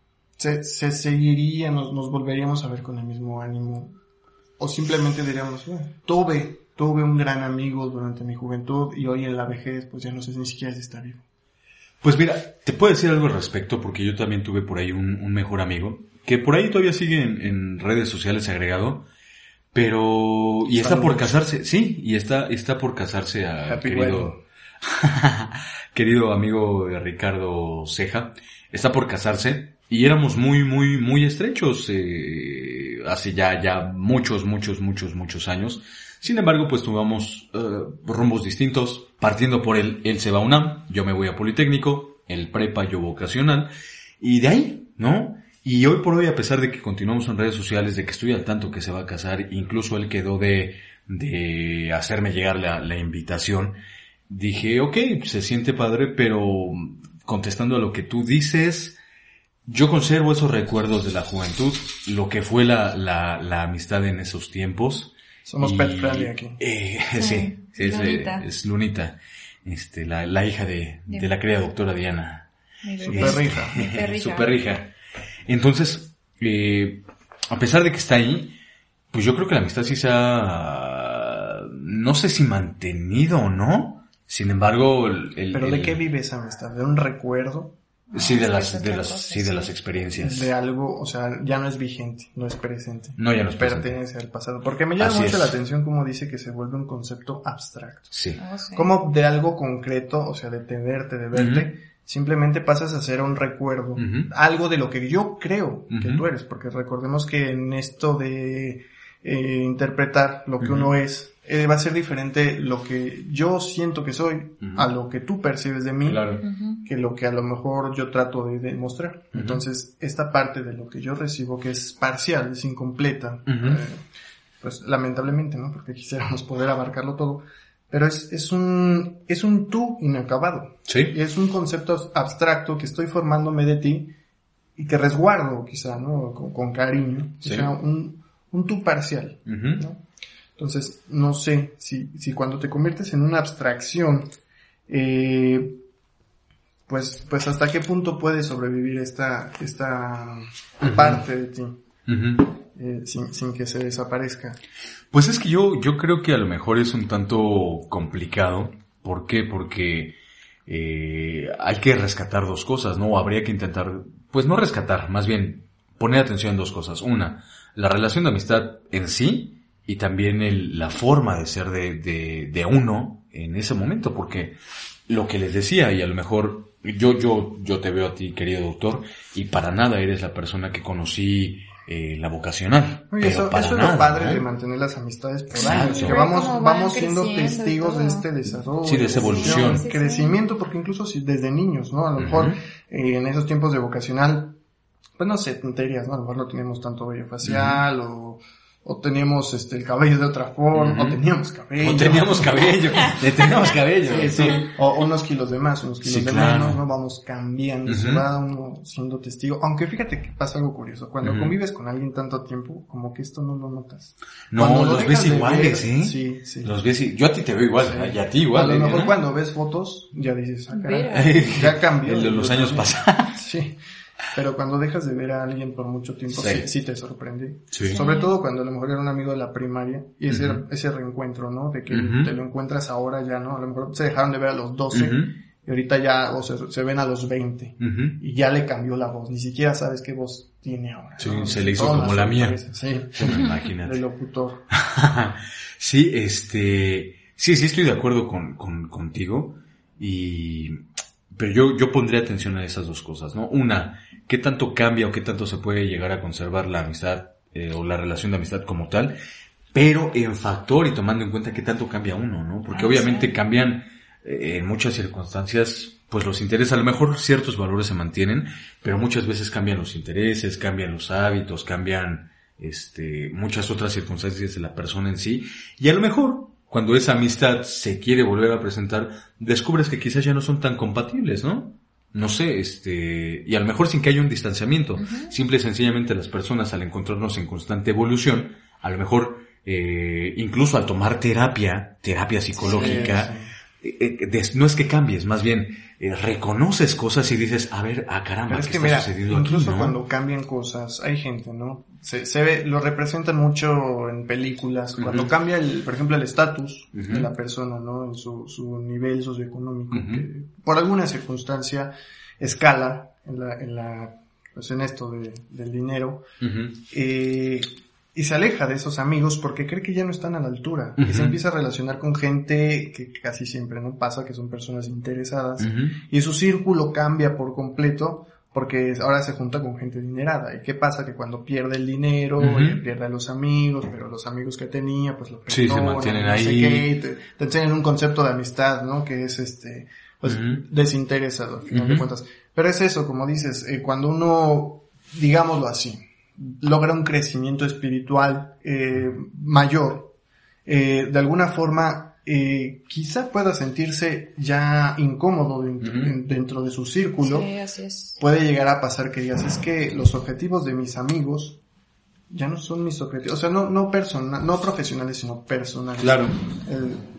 se, se seguiría, nos, nos volveríamos a ver con el mismo ánimo. O simplemente diríamos, tuve, tuve un gran amigo durante mi juventud y hoy en la vejez, pues ya no sé ni siquiera si está vivo. Pues mira, te puedo decir algo al respecto porque yo también tuve por ahí un, un mejor amigo que por ahí todavía sigue en, redes sociales agregado, pero y está por casarse, sí, y está está por casarse a querido querido amigo Ricardo Ceja, está por casarse y éramos muy, muy, muy estrechos eh, hace ya, ya muchos, muchos, muchos, muchos años. Sin embargo, pues tuvimos eh, rumbos distintos, partiendo por él, él se va a UNAM, yo me voy a Politécnico, el prepa, yo vocacional, y de ahí, ¿no? Y hoy por hoy, a pesar de que continuamos en redes sociales, de que estoy al tanto que se va a casar, incluso él quedó de, de hacerme llegar la, la invitación, dije, ok, se siente padre, pero contestando a lo que tú dices, yo conservo esos recuerdos de la juventud, lo que fue la, la, la amistad en esos tiempos. Somos pet friendly aquí. Eh, sí, es, Lunita. es, Lunita, este, la, la hija de, de la querida doctora Diana. Super hija. Super hija. Entonces, eh, a pesar de que está ahí, pues yo creo que la amistad sí se ha, no sé si mantenido o no. Sin embargo, el, ¿Pero de qué vive esa amistad? ¿De un recuerdo? Sí, de las, de las, sí, de las experiencias. De algo, o sea, ya no es vigente, no es presente. No, ya no es Pertenece al pasado. Porque me llama mucho la atención como dice que se vuelve un concepto abstracto. Sí. Oh, como de algo concreto, o sea, de tenerte, de verte, simplemente pasas a ser un recuerdo. Algo de lo que yo creo que tú eres. Porque recordemos que en esto de eh, interpretar lo que uno es, eh, va a ser diferente lo que yo siento que soy a lo que tú percibes de mí que lo que a lo mejor yo trato de demostrar. Entonces, esta parte de lo que yo recibo que es parcial, es incompleta, eh, pues lamentablemente, ¿no? Porque quisiéramos poder abarcarlo todo, pero es, es un, es un tú inacabado. Sí. Es un concepto abstracto que estoy formándome de ti y que resguardo quizá, ¿no? Con, cariño, o sea, un, un tú parcial, ¿no? Entonces, no sé si, si cuando te conviertes en una abstracción, eh, pues, pues hasta qué punto puede sobrevivir esta, esta parte de ti. Eh, sin, sin, que se desaparezca. Pues es que yo, yo creo que a lo mejor es un tanto complicado. ¿Por qué? Porque eh, hay que rescatar dos cosas, ¿no? Habría que intentar, pues no rescatar, más bien poner atención en dos cosas. Una, la relación de amistad en sí y también el, la forma de ser de, de, de uno en ese momento, porque lo que les decía, y a lo mejor yo, yo, yo te veo a ti, querido doctor, y para nada eres la persona que conocí eh, la vocacional. eso, eso es lo padre de mantener las amistades por años, que vamos, vamos siendo testigos de este desarrollo. Sí, de esa evolución. crecimiento, porque incluso si desde niños, ¿no? A lo mejor eh, en esos tiempos de vocacional, pues no sé, tonterías, ¿no? A lo mejor no teníamos tanto vello facial o o teníamos este el cabello de otra forma, o teníamos cabello. O teníamos cabello, teníamos cabello. Sí, O unos kilos de más, unos kilos de menos, ¿no? Vamos cambiando, se va uno siendo testigo. Aunque fíjate que pasa algo curioso, cuando convives con alguien tanto tiempo, como que esto no lo notas. No, los ves iguales, ¿eh? Sí, sí. Los ves, yo a ti te veo igual, y a ti igual. A lo ¿eh? mejor cuando ves fotos, ya dices, ah, ya cambió. El de los años pasados. Sí. Pero cuando dejas de ver a alguien por mucho tiempo, sí, te sorprende. Sobre todo cuando a lo mejor era un amigo de la primaria y ese, ese reencuentro, ¿no? De que te lo encuentras ahora ya, ¿no? A lo mejor se dejaron de ver a los 12 y ahorita ya, o se, se ven a los 20 y ya le cambió la voz. Ni siquiera sabes qué voz tiene ahora. Sí, se le hizo como la mía. Sí, imagínate. El locutor. sí, este, sí, sí estoy de acuerdo con, con, contigo y, pero yo, yo pondría atención a esas dos cosas, ¿no? Una, qué tanto cambia o qué tanto se puede llegar a conservar la amistad eh, o la relación de amistad como tal, pero en factor y tomando en cuenta qué tanto cambia uno, ¿no? Porque ah, obviamente cambian eh, en muchas circunstancias, pues los intereses, a lo mejor ciertos valores se mantienen, pero muchas veces cambian los intereses, cambian los hábitos, cambian este, muchas otras circunstancias de la persona en sí, y a lo mejor cuando esa amistad se quiere volver a presentar, descubres que quizás ya no son tan compatibles, ¿no? no sé, este, y a lo mejor sin que haya un distanciamiento, simple y sencillamente las personas al encontrarnos en constante evolución, a lo mejor eh, incluso al tomar terapia, terapia psicológica, eh, eh, no es que cambies, más bien eh, reconoces cosas y dices, a ver, ah caramba, es que mira, incluso cuando cambian cosas, hay gente, ¿no? Se, se ve, lo representan mucho en películas, cuando cambia el, por ejemplo, el estatus de la persona, ¿no? En su, su nivel socioeconómico, que por alguna circunstancia escala en la, en la, pues en esto de, del dinero, eh, y se aleja de esos amigos porque cree que ya no están a la altura y se empieza a relacionar con gente que casi siempre no pasa, que son personas interesadas y su círculo cambia por completo porque ahora se junta con gente dinerada. ¿Y qué pasa? Que cuando pierde el dinero, pierde a los amigos, pero los amigos que tenía, pues lo sí, se mantienen ahí. te, enseñan un concepto de amistad, ¿no? Que es este, pues, desinteresado, al final de cuentas. Pero es eso, como dices, eh, cuando uno, digámoslo así, logra un crecimiento espiritual eh, mayor, eh, de alguna forma eh, quizá pueda sentirse ya incómodo dentro, de su círculo. Puede llegar a pasar que digas, es que los objetivos de mis amigos ya no son mis objetivos, o sea, no, no personal, no profesionales, sino personales. Claro.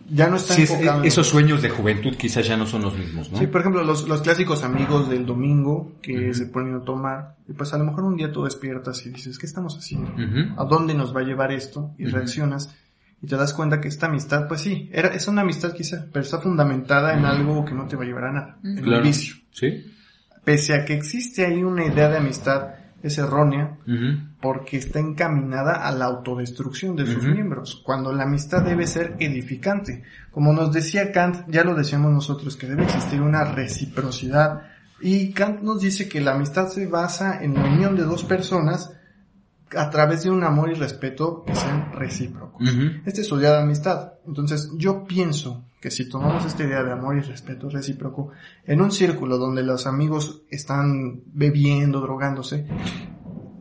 Ya no están enfocados. esos sueños de juventud quizás ya no son los mismos, ¿no? Sí, por ejemplo, los, los clásicos amigos del domingo que se ponen a tomar, y pues a lo mejor un día tú despiertas y dices, ¿qué estamos haciendo? ¿A dónde nos va a llevar esto? Y reaccionas y te das cuenta que esta amistad, pues sí, era, es una amistad quizá, pero está fundamentada en algo que no te va a llevar a nada, en un vicio. Sí. Pese a que existe ahí una idea de amistad es errónea porque está encaminada a la autodestrucción de sus miembros, cuando la amistad debe ser edificante. Como nos decía Kant, ya lo decíamos nosotros, que debe existir una reciprocidad. Y Kant nos dice que la amistad se basa en la unión de dos personas a través de un amor y respeto que sean recíprocos. Este es su idea de amistad. Entonces, yo pienso que si tomamos esta idea de amor y respeto recíproco en un círculo donde los amigos están bebiendo, drogándose,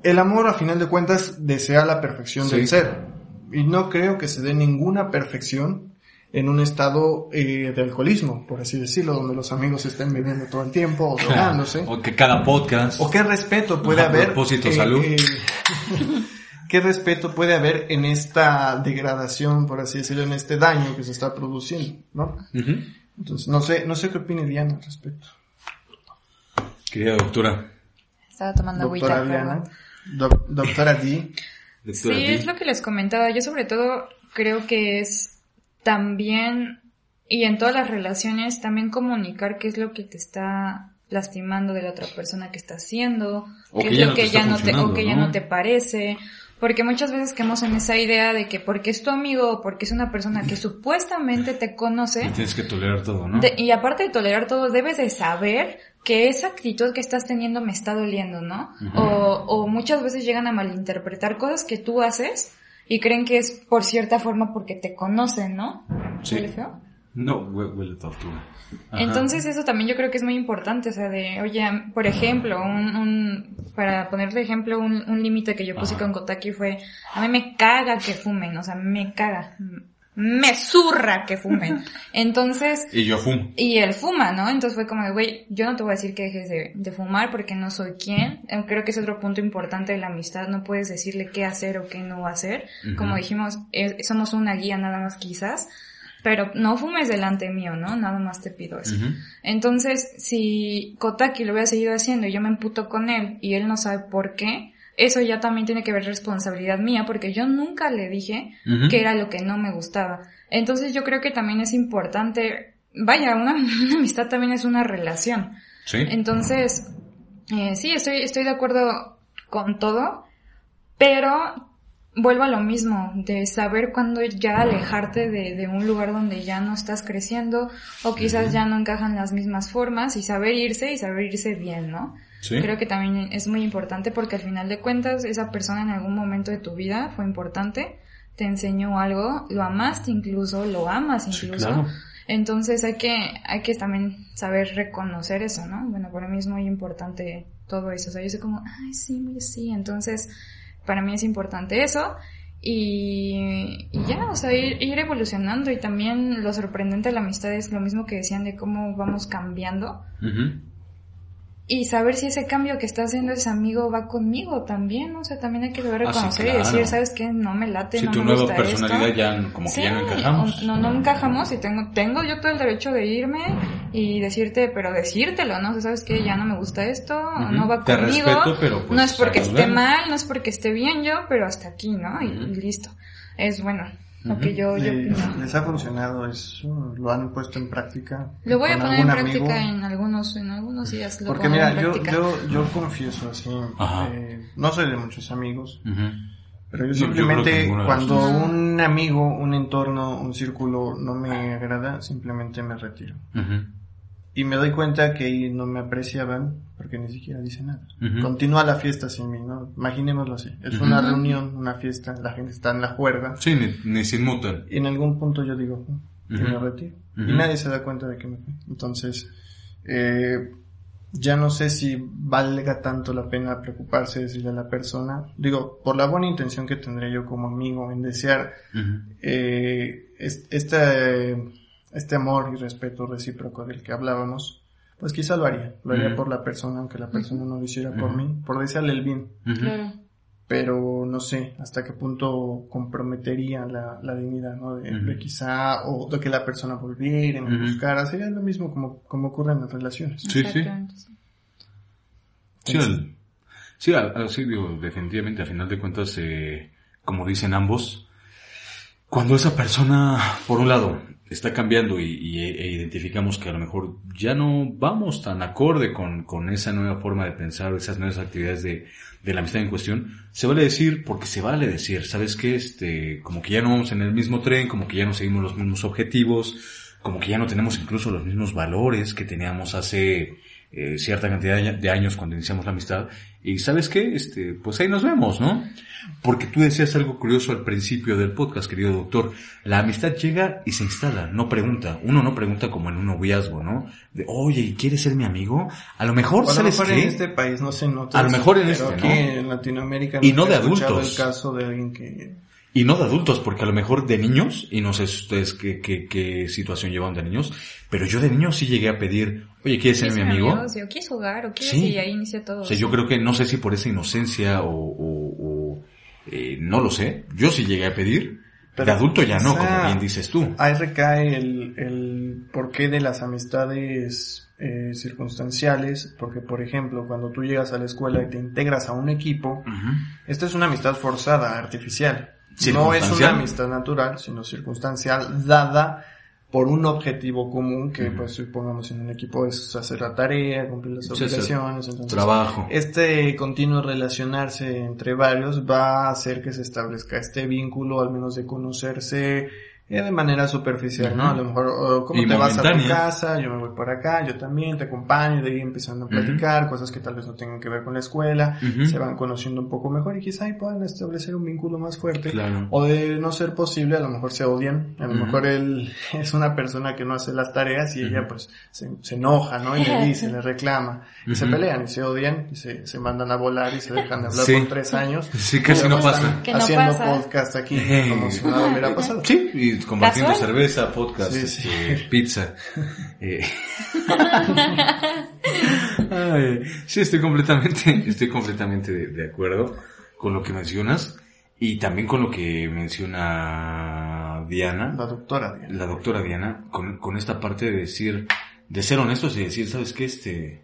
el amor a final de cuentas desea la perfección del ser. Y no creo que se dé ninguna perfección en un estado eh, de alcoholismo, por así decirlo, donde los amigos estén bebiendo todo el tiempo o drogándose. O que cada podcast. O qué respeto puede haber. propósito, eh, salud. eh, ¿Qué respeto puede haber en esta degradación, por así decirlo, en este daño que se está produciendo, ¿no? Entonces, no sé, no sé qué opine Diana al respecto. Querida doctora. Estaba tomando Doctora agüita, Diana. Doc- doctora D. doctora Sí, D. es lo que les comentaba. Yo sobre todo creo que es también, y en todas las relaciones, también comunicar qué es lo que te está lastimando de la otra persona que está haciendo, O qué que es lo que ya no te, o que ya no te parece. Porque muchas veces quedamos en esa idea de que porque es tu amigo o porque es una persona que supuestamente te conoce, Y tienes que tolerar todo, ¿no? de- y aparte de tolerar todo, debes de saber que esa actitud que estás teniendo me está doliendo, ¿no? O, o muchas veces llegan a malinterpretar cosas que tú haces y creen que es por cierta forma porque te conocen, ¿no? Sí. No, hue- huele tortuga. Ajá. Entonces eso también yo creo que es muy importante, o sea, de, oye, por ejemplo, un, un para poner de ejemplo, un, un límite que yo puse Ajá. con Kotaki fue, a mí me caga que fumen, o sea, me caga, me zurra que fumen. Entonces, Y yo fumo. y él fuma, ¿no? Entonces fue como de, güey, yo no te voy a decir que dejes de, de fumar porque no soy quien. Eh, Creo que es otro punto importante de la amistad. No puedes decirle qué hacer o qué no hacer. Como dijimos, somos una guía nada más quizás. Pero no fumes delante mío, ¿no? Nada más te pido eso. Entonces, si Kotaki lo hubiera seguido haciendo y yo me emputo con él y él no sabe por qué, eso ya también tiene que ver responsabilidad mía porque yo nunca le dije que era lo que no me gustaba. Entonces yo creo que también es importante, vaya, una, una amistad también es una relación. Sí. Entonces, eh, sí, estoy, estoy de acuerdo con todo, pero vuelvo a lo mismo, de saber cuándo ya alejarte de, de un lugar donde ya no estás creciendo o quizás ya no encajan las mismas formas y saber irse y saber irse bien, ¿no? Sí. Creo que también es muy importante porque al final de cuentas esa persona en algún momento de tu vida fue importante, te enseñó algo, lo amaste incluso, lo amas Sí, incluso. claro. Entonces hay que, hay que también saber reconocer eso, ¿no? Bueno, para mí es muy importante todo eso. O sea, yo sé como, ay, sí, muy sí. Entonces, para mí es importante eso. Y, ya, o sea, ir, ir evolucionando. Y también lo sorprendente de la amistad es lo mismo que decían de cómo vamos cambiando. Y saber si ese cambio que está haciendo ese amigo va conmigo también, o sea, también hay que saber Ah, sí, reconocer y claro. decir, ¿sabes qué? No me late, Si no tu me nueva gusta personalidad esto. ya como que Sí, ya no encajamos. No, no encajamos y tengo, tengo yo todo el derecho de irme y decirte, pero decírtelo, ¿no? O sea, ¿sabes qué? Ya no me gusta esto, Ujú. no va Te conmigo. respeto, pero, pues, no es porque esté mal, no es porque esté bien yo, pero hasta aquí, ¿no? Y listo. Es bueno, lo que yo, yo Les, opino. les ha funcionado eso, lo han puesto en práctica. Lo voy a poner en práctica amigo? en algunos, en algunos días. Lo Porque mira, yo, yo, yo confieso así, eh, no soy de muchos amigos, Ujú. pero No, yo yo simplemente de cuando un amigo, un entorno, un círculo no me agrada, simplemente me retiro. Ujú. Y me doy cuenta que ahí no me apreciaban porque ni siquiera dicen nada. Continúa la fiesta sin mí, ¿no? Imaginémoslo así. Es una reunión, una fiesta, la gente está en la juerga. Sí, ni, ni se inmutan. Y en algún punto yo digo "Mm, que me retiro. Y nadie se da cuenta de que me fui. Entonces, eh, ya no sé si valga tanto la pena preocuparse de decirle a la persona. Digo, por la buena intención que tendría yo como amigo en desear eh, es- este, este amor y respeto recíproco del que hablábamos, pues quizá lo haría. Lo haría por la persona, aunque la persona no lo hiciera por mí, por desearle el bien. Pero no sé hasta qué punto comprometería la, la dignidad, ¿no? De, quizá, o de que la persona volviera me buscara. Sería lo mismo como, como ocurre en las relaciones. Sí, sí. Sí. Sí, al- sí, al- al- sí, digo, definitivamente, a final de cuentas, eh, como dicen ambos, cuando esa persona, por un lado, está cambiando y, y- e identificamos que a lo mejor ya no vamos tan acorde con, con esa nueva forma de pensar, esas nuevas actividades de, de la amistad en cuestión, se vale decir, porque se vale decir, ¿sabes qué? Este, como que ya no vamos en el mismo tren, como que ya no seguimos los mismos objetivos, como que ya no tenemos incluso los mismos valores que teníamos hace eh, cierta cantidad de años cuando iniciamos la amistad. Y sabes qué, este, pues ahí nos vemos, ¿no? Porque tú decías algo curioso al principio del podcast, querido doctor. La amistad llega y se instala, no pregunta. Uno no pregunta como en un noviazgo, ¿no? De, oye, ¿quieres ser mi amigo? A lo mejor, a lo ¿sabes mejor qué? en este país no se nota. A lo mejor en este, aquí ¿no? en Latinoamérica Y no de adultos. el caso de alguien que, Y no de adultos, porque a lo mejor de niños, y no sé ustedes qué, qué, qué situación llevan de niños, pero yo de niño sí llegué a pedir, oye, ¿quieres ser mi amigo? o quieres jugar, o quieres, Sí. y ahí inicia todo. O sea, yo creo que no sé si por esa inocencia o, o- o, eh, no lo sé. Yo sí llegué a pedir. Pero de adulto ya no, como bien dices tú. Ahí recae el, el porqué de las amistades eh, circunstanciales, porque por ejemplo, cuando tú llegas a la escuela y te integras a un equipo, esta es una amistad forzada, artificial. No es una amistad natural, sino circunstancial, dada por un objetivo común que, Ujú. pues, supongamos en un equipo es hacer la tarea, cumplir las Sí, obligaciones, entonces Trabajo. este continuo relacionarse entre varios va a hacer que se establezca este vínculo, al menos de conocerse de manera superficial, ¿no? A lo mejor, oh, ¿cómo Y te vas a tu casa? Yo me voy por acá, yo también te acompaño, y de ahí empezando a platicar, cosas que tal vez no tengan que ver con la escuela, se van conociendo un poco mejor y quizá ahí puedan establecer un vínculo más fuerte. Claro. O de no ser posible, a lo mejor se odian, a lo mejor él es una persona que no hace las tareas y ella pues se, se enoja, ¿no? Y le dice, le reclama, y se pelean y se odian y se, se mandan a volar y se dejan de hablar Sí. por tres años. Sí, casi no pasa. están Que no haciendo pasa. podcast aquí como si nada hubiera pasado. Sí, y compartiendo Casual. cerveza, podcast, Sí, sí. este, pizza. Eh. Ay, sí, estoy completamente, estoy completamente de, de acuerdo con lo que mencionas y también con lo que menciona Diana, La doctora, Diana. la doctora Diana, con, con esta parte de decir, de ser honestos y decir, ¿sabes qué? Este,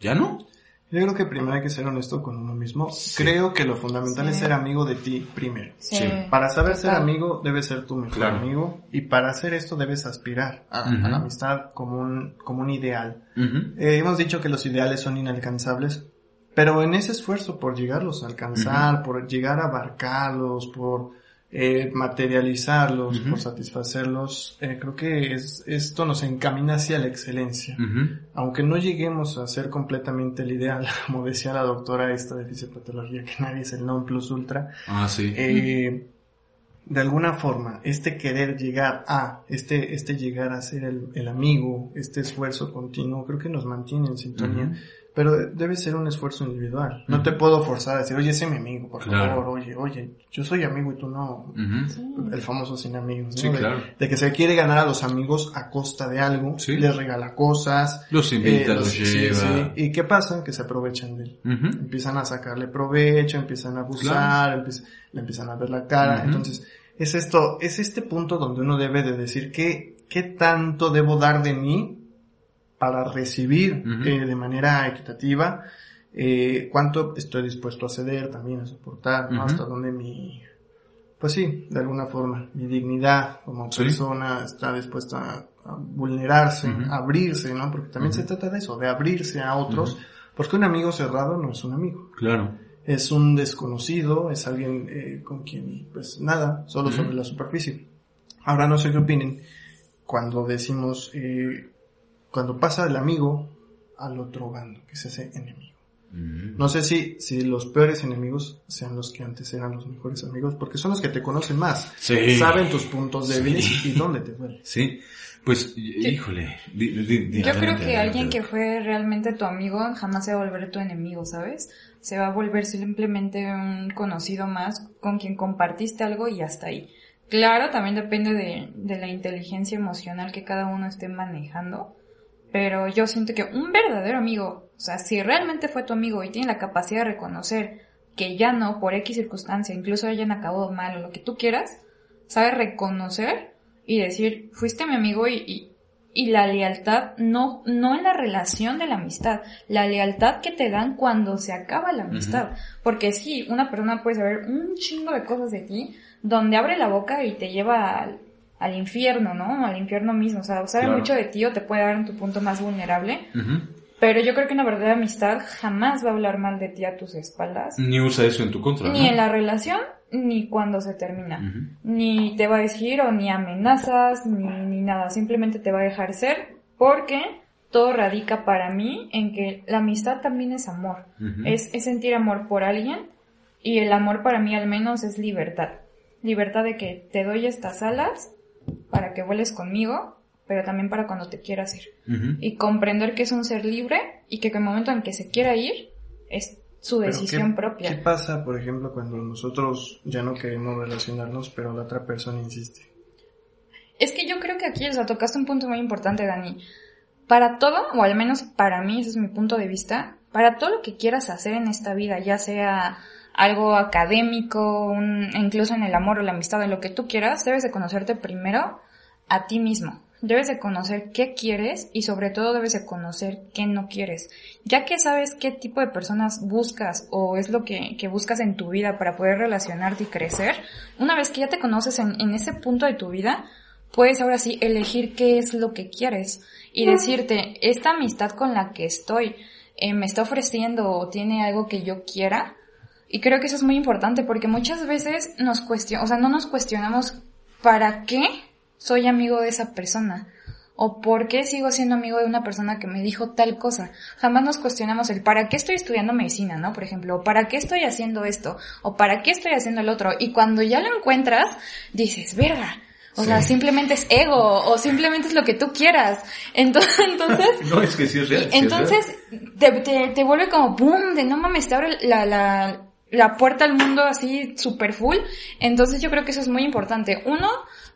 ¿ya no? Yo creo que primero hay que ser honesto con uno mismo. Sí. Creo que lo fundamental Sí. es ser amigo de ti primero. Sí. Para saber ser amigo, debes ser tu mejor Claro. amigo. Y para hacer esto debes aspirar a, la amistad como un, como un ideal. Eh, hemos dicho que los ideales son inalcanzables, pero en ese esfuerzo por llegarlos a alcanzar, por llegar a abarcarlos, por eh, materializarlos, por satisfacerlos, eh, creo que es, esto nos encamina hacia la excelencia. Aunque no lleguemos a ser completamente el ideal, como decía la doctora esta de fisiopatología, que nadie es el non plus ultra, Ah, sí. eh, de alguna forma, este querer llegar a, este, este llegar a ser el, el amigo, este esfuerzo continuo, creo que nos mantiene en sintonía. Pero debe ser un esfuerzo individual. No te puedo forzar a decir, oye, sé mi amigo, por Claro. favor, oye, oye, yo soy amigo y tú no. El famoso sin amigos, ¿no? Sí, de, claro. de que se quiere ganar a los amigos a costa de algo, Sí. les regala cosas, Los invita, eh, los sí, lleva. sí. ¿Y qué pasa? Que se aprovechan de él empiezan a sacarle provecho, empiezan a abusar, empiez- le empiezan a ver la cara. Entonces, es esto, es este punto donde uno debe de decir qué, qué tanto debo dar de mí para recibir eh, de manera equitativa, eh, cuánto estoy dispuesto a ceder también, a soportar, ¿no? Ujú. hasta donde mi, pues sí, de alguna forma, mi dignidad como Sí. persona está dispuesta a, a vulnerarse, a abrirse, ¿no? Porque también se trata de eso, de abrirse a otros, porque un amigo cerrado no es un amigo. Claro. Es un desconocido, es alguien eh, con quien, pues nada, solo sobre la superficie. Ahora no sé qué opinen cuando decimos, eh, cuando pasa el amigo al otro bando, que se hace enemigo. Ujú. No sé si, si los peores enemigos sean los que antes eran los mejores amigos, porque son los que te conocen más, Sí. saben tus puntos débiles Sí. y dónde te duele. Sí, pues, híjole. Di- di- di- Yo creo adelante, que alguien adelante. que fue realmente tu amigo jamás se va a volver tu enemigo, ¿sabes? Se va a volver simplemente un conocido más con quien compartiste algo y hasta ahí. Claro, también depende de, de la inteligencia emocional que cada uno esté manejando, pero yo siento que un verdadero amigo, o sea, si realmente fue tu amigo y tiene la capacidad de reconocer que ya no, por X circunstancia, incluso hayan acabado mal o lo que tú quieras, sabe reconocer y decir, fuiste mi amigo y, y, y la lealtad, no, no en la relación de la amistad, la lealtad que te dan cuando se acaba la amistad. Porque sí, una persona puede saber un chingo de cosas de ti, donde abre la boca y te lleva al, infierno, ¿no? Al infierno mismo. O sea, sabe Claro. mucho de ti o te puede dar en tu punto más vulnerable. Ujú. Pero yo creo que una verdadera amistad jamás va a hablar mal de ti a tus espaldas. Ni usa eso en tu contra, Ni ¿no? en la relación, ni cuando se termina. Ni te va a decir o ni amenazas, ni, ni nada. Simplemente te va a dejar ser porque todo radica para mí en que la amistad también es amor. Es, es sentir amor por alguien y el amor para mí al menos es libertad. Libertad de que te doy estas alas para que vueles conmigo, pero también para cuando te quieras ir. Y comprender que es un ser libre y que en el momento en que se quiera ir, es su decisión ¿qué- propia. ¿Qué pasa, por ejemplo, cuando nosotros ya no queremos relacionarnos, pero la otra persona insiste? Es que yo creo que aquí, o sea, tocaste un punto muy importante, Dani. Para todo, o al menos para mí, ese es mi punto de vista, para todo lo que quieras hacer en esta vida, ya sea algo académico, un- incluso en el amor o la amistad, en lo que tú quieras, debes de conocerte primero a ti mismo. Debes de conocer qué quieres y sobre todo debes de conocer qué no quieres. Ya que sabes qué tipo de personas buscas o es lo que, que buscas en tu vida para poder relacionarte y crecer, una vez que ya te conoces en, en ese punto de tu vida, puedes ahora sí elegir qué es lo que quieres y decirte, esta amistad con la que estoy eh, me está ofreciendo o tiene algo que yo quiera. Y creo que eso es muy importante porque muchas veces nos cuestionamos, o sea, no nos cuestionamos para qué soy amigo de esa persona o por qué sigo siendo amigo de una persona que me dijo tal cosa. Jamás nos cuestionamos el para qué estoy estudiando medicina, ¿no? Por ejemplo, o para qué estoy haciendo esto o para qué estoy haciendo el otro. Y cuando ya lo encuentras, dices, verga. O sea, simplemente es ego o simplemente es lo que tú quieras. Entonces, entonces No, es que sí es real. sí es entonces, te, te, te vuelve como boom, de no mames, te abre la, la, la puerta al mundo así super full. Entonces yo creo que eso es muy importante. Uno,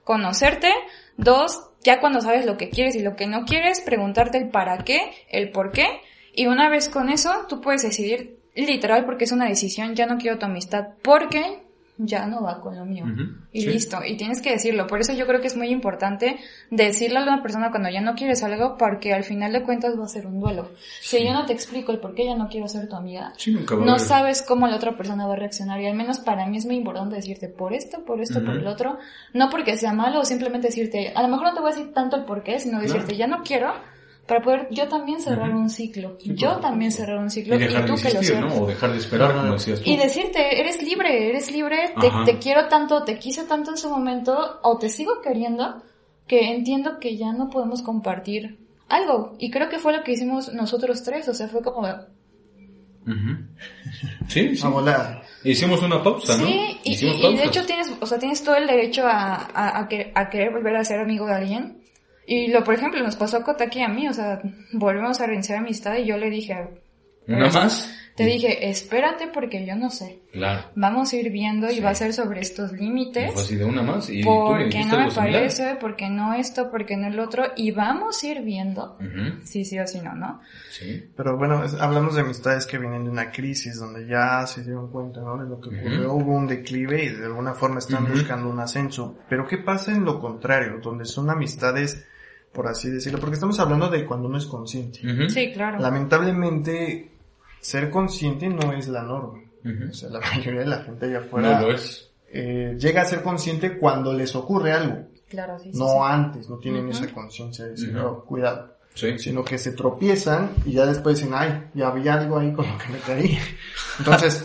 conocerte. Dos, ya cuando sabes lo que quieres y lo que no quieres, preguntarte el para qué, el por qué. Y una vez con eso, tú puedes decidir literal porque es una decisión, ya no quiero tu amistad porque ya no va con lo mío. Y sí. listo. Y tienes que decirlo. Por eso yo creo que es muy importante decirle a una persona cuando ya no quieres algo porque al final de cuentas va a ser un duelo. Si yo no te explico el por qué ya no quiero ser tu amiga, Sí, nunca va a no sabes cómo la otra persona va a reaccionar. Y al menos para mí es muy importante decirte por esto, por esto, por el otro. No porque sea malo o simplemente decirte, a lo mejor no te voy a decir tanto el por qué, sino decirte ya no quiero para poder yo también cerrar un ciclo. Sí, yo también cerrar un ciclo Y y, dejar de tú que lo insistir, cierres. ¿no? O dejar de esperar, como decías tú. Y decirte, eres libre, eres libre, te, te quiero tanto, te quise tanto en su momento, o te sigo queriendo, que entiendo que ya no podemos compartir algo. Y creo que fue lo que hicimos nosotros tres, o sea, fue como, Ujú. Sí, sí. A volar. Hicimos una pausa, ¿no? sí, y, y- de hecho tienes, o sea, tienes todo el derecho a, a, a que- a querer volver a ser amigo de alguien. Y lo, por ejemplo, nos pasó a Kotaki y a mí, o sea, volvemos a reiniciar amistad y yo le dije, ¿Una más? te dije, espérate porque yo no sé. Claro. Vamos a ir viendo y Sí. va a ser sobre estos límites. Fue así de una más. Y tú me porque no me similar. parece, porque no esto, porque no el otro, y vamos a ir viendo Ujú. si sí o si no, ¿no? Sí. Pero bueno, es- hablamos de amistades que vienen de una crisis donde ya se dieron cuenta, ¿no? De lo que ocurrió, hubo un declive y de alguna forma están buscando un ascenso. Pero ¿qué pasa en lo contrario? Donde son amistades, por así decirlo, porque estamos hablando de cuando uno es consciente. Sí, claro. Lamentablemente, ser consciente no es la norma. O sea, la mayoría de la gente allá afuera No lo es. eh, llega a ser consciente cuando les ocurre algo. Claro, sí, sí, No sí. antes, no tienen esa conciencia de decir, Ujú. "Oh, cuidado. Sí. Sino que se tropiezan y ya después dicen, ay, ya había algo ahí con lo que me caí. Entonces,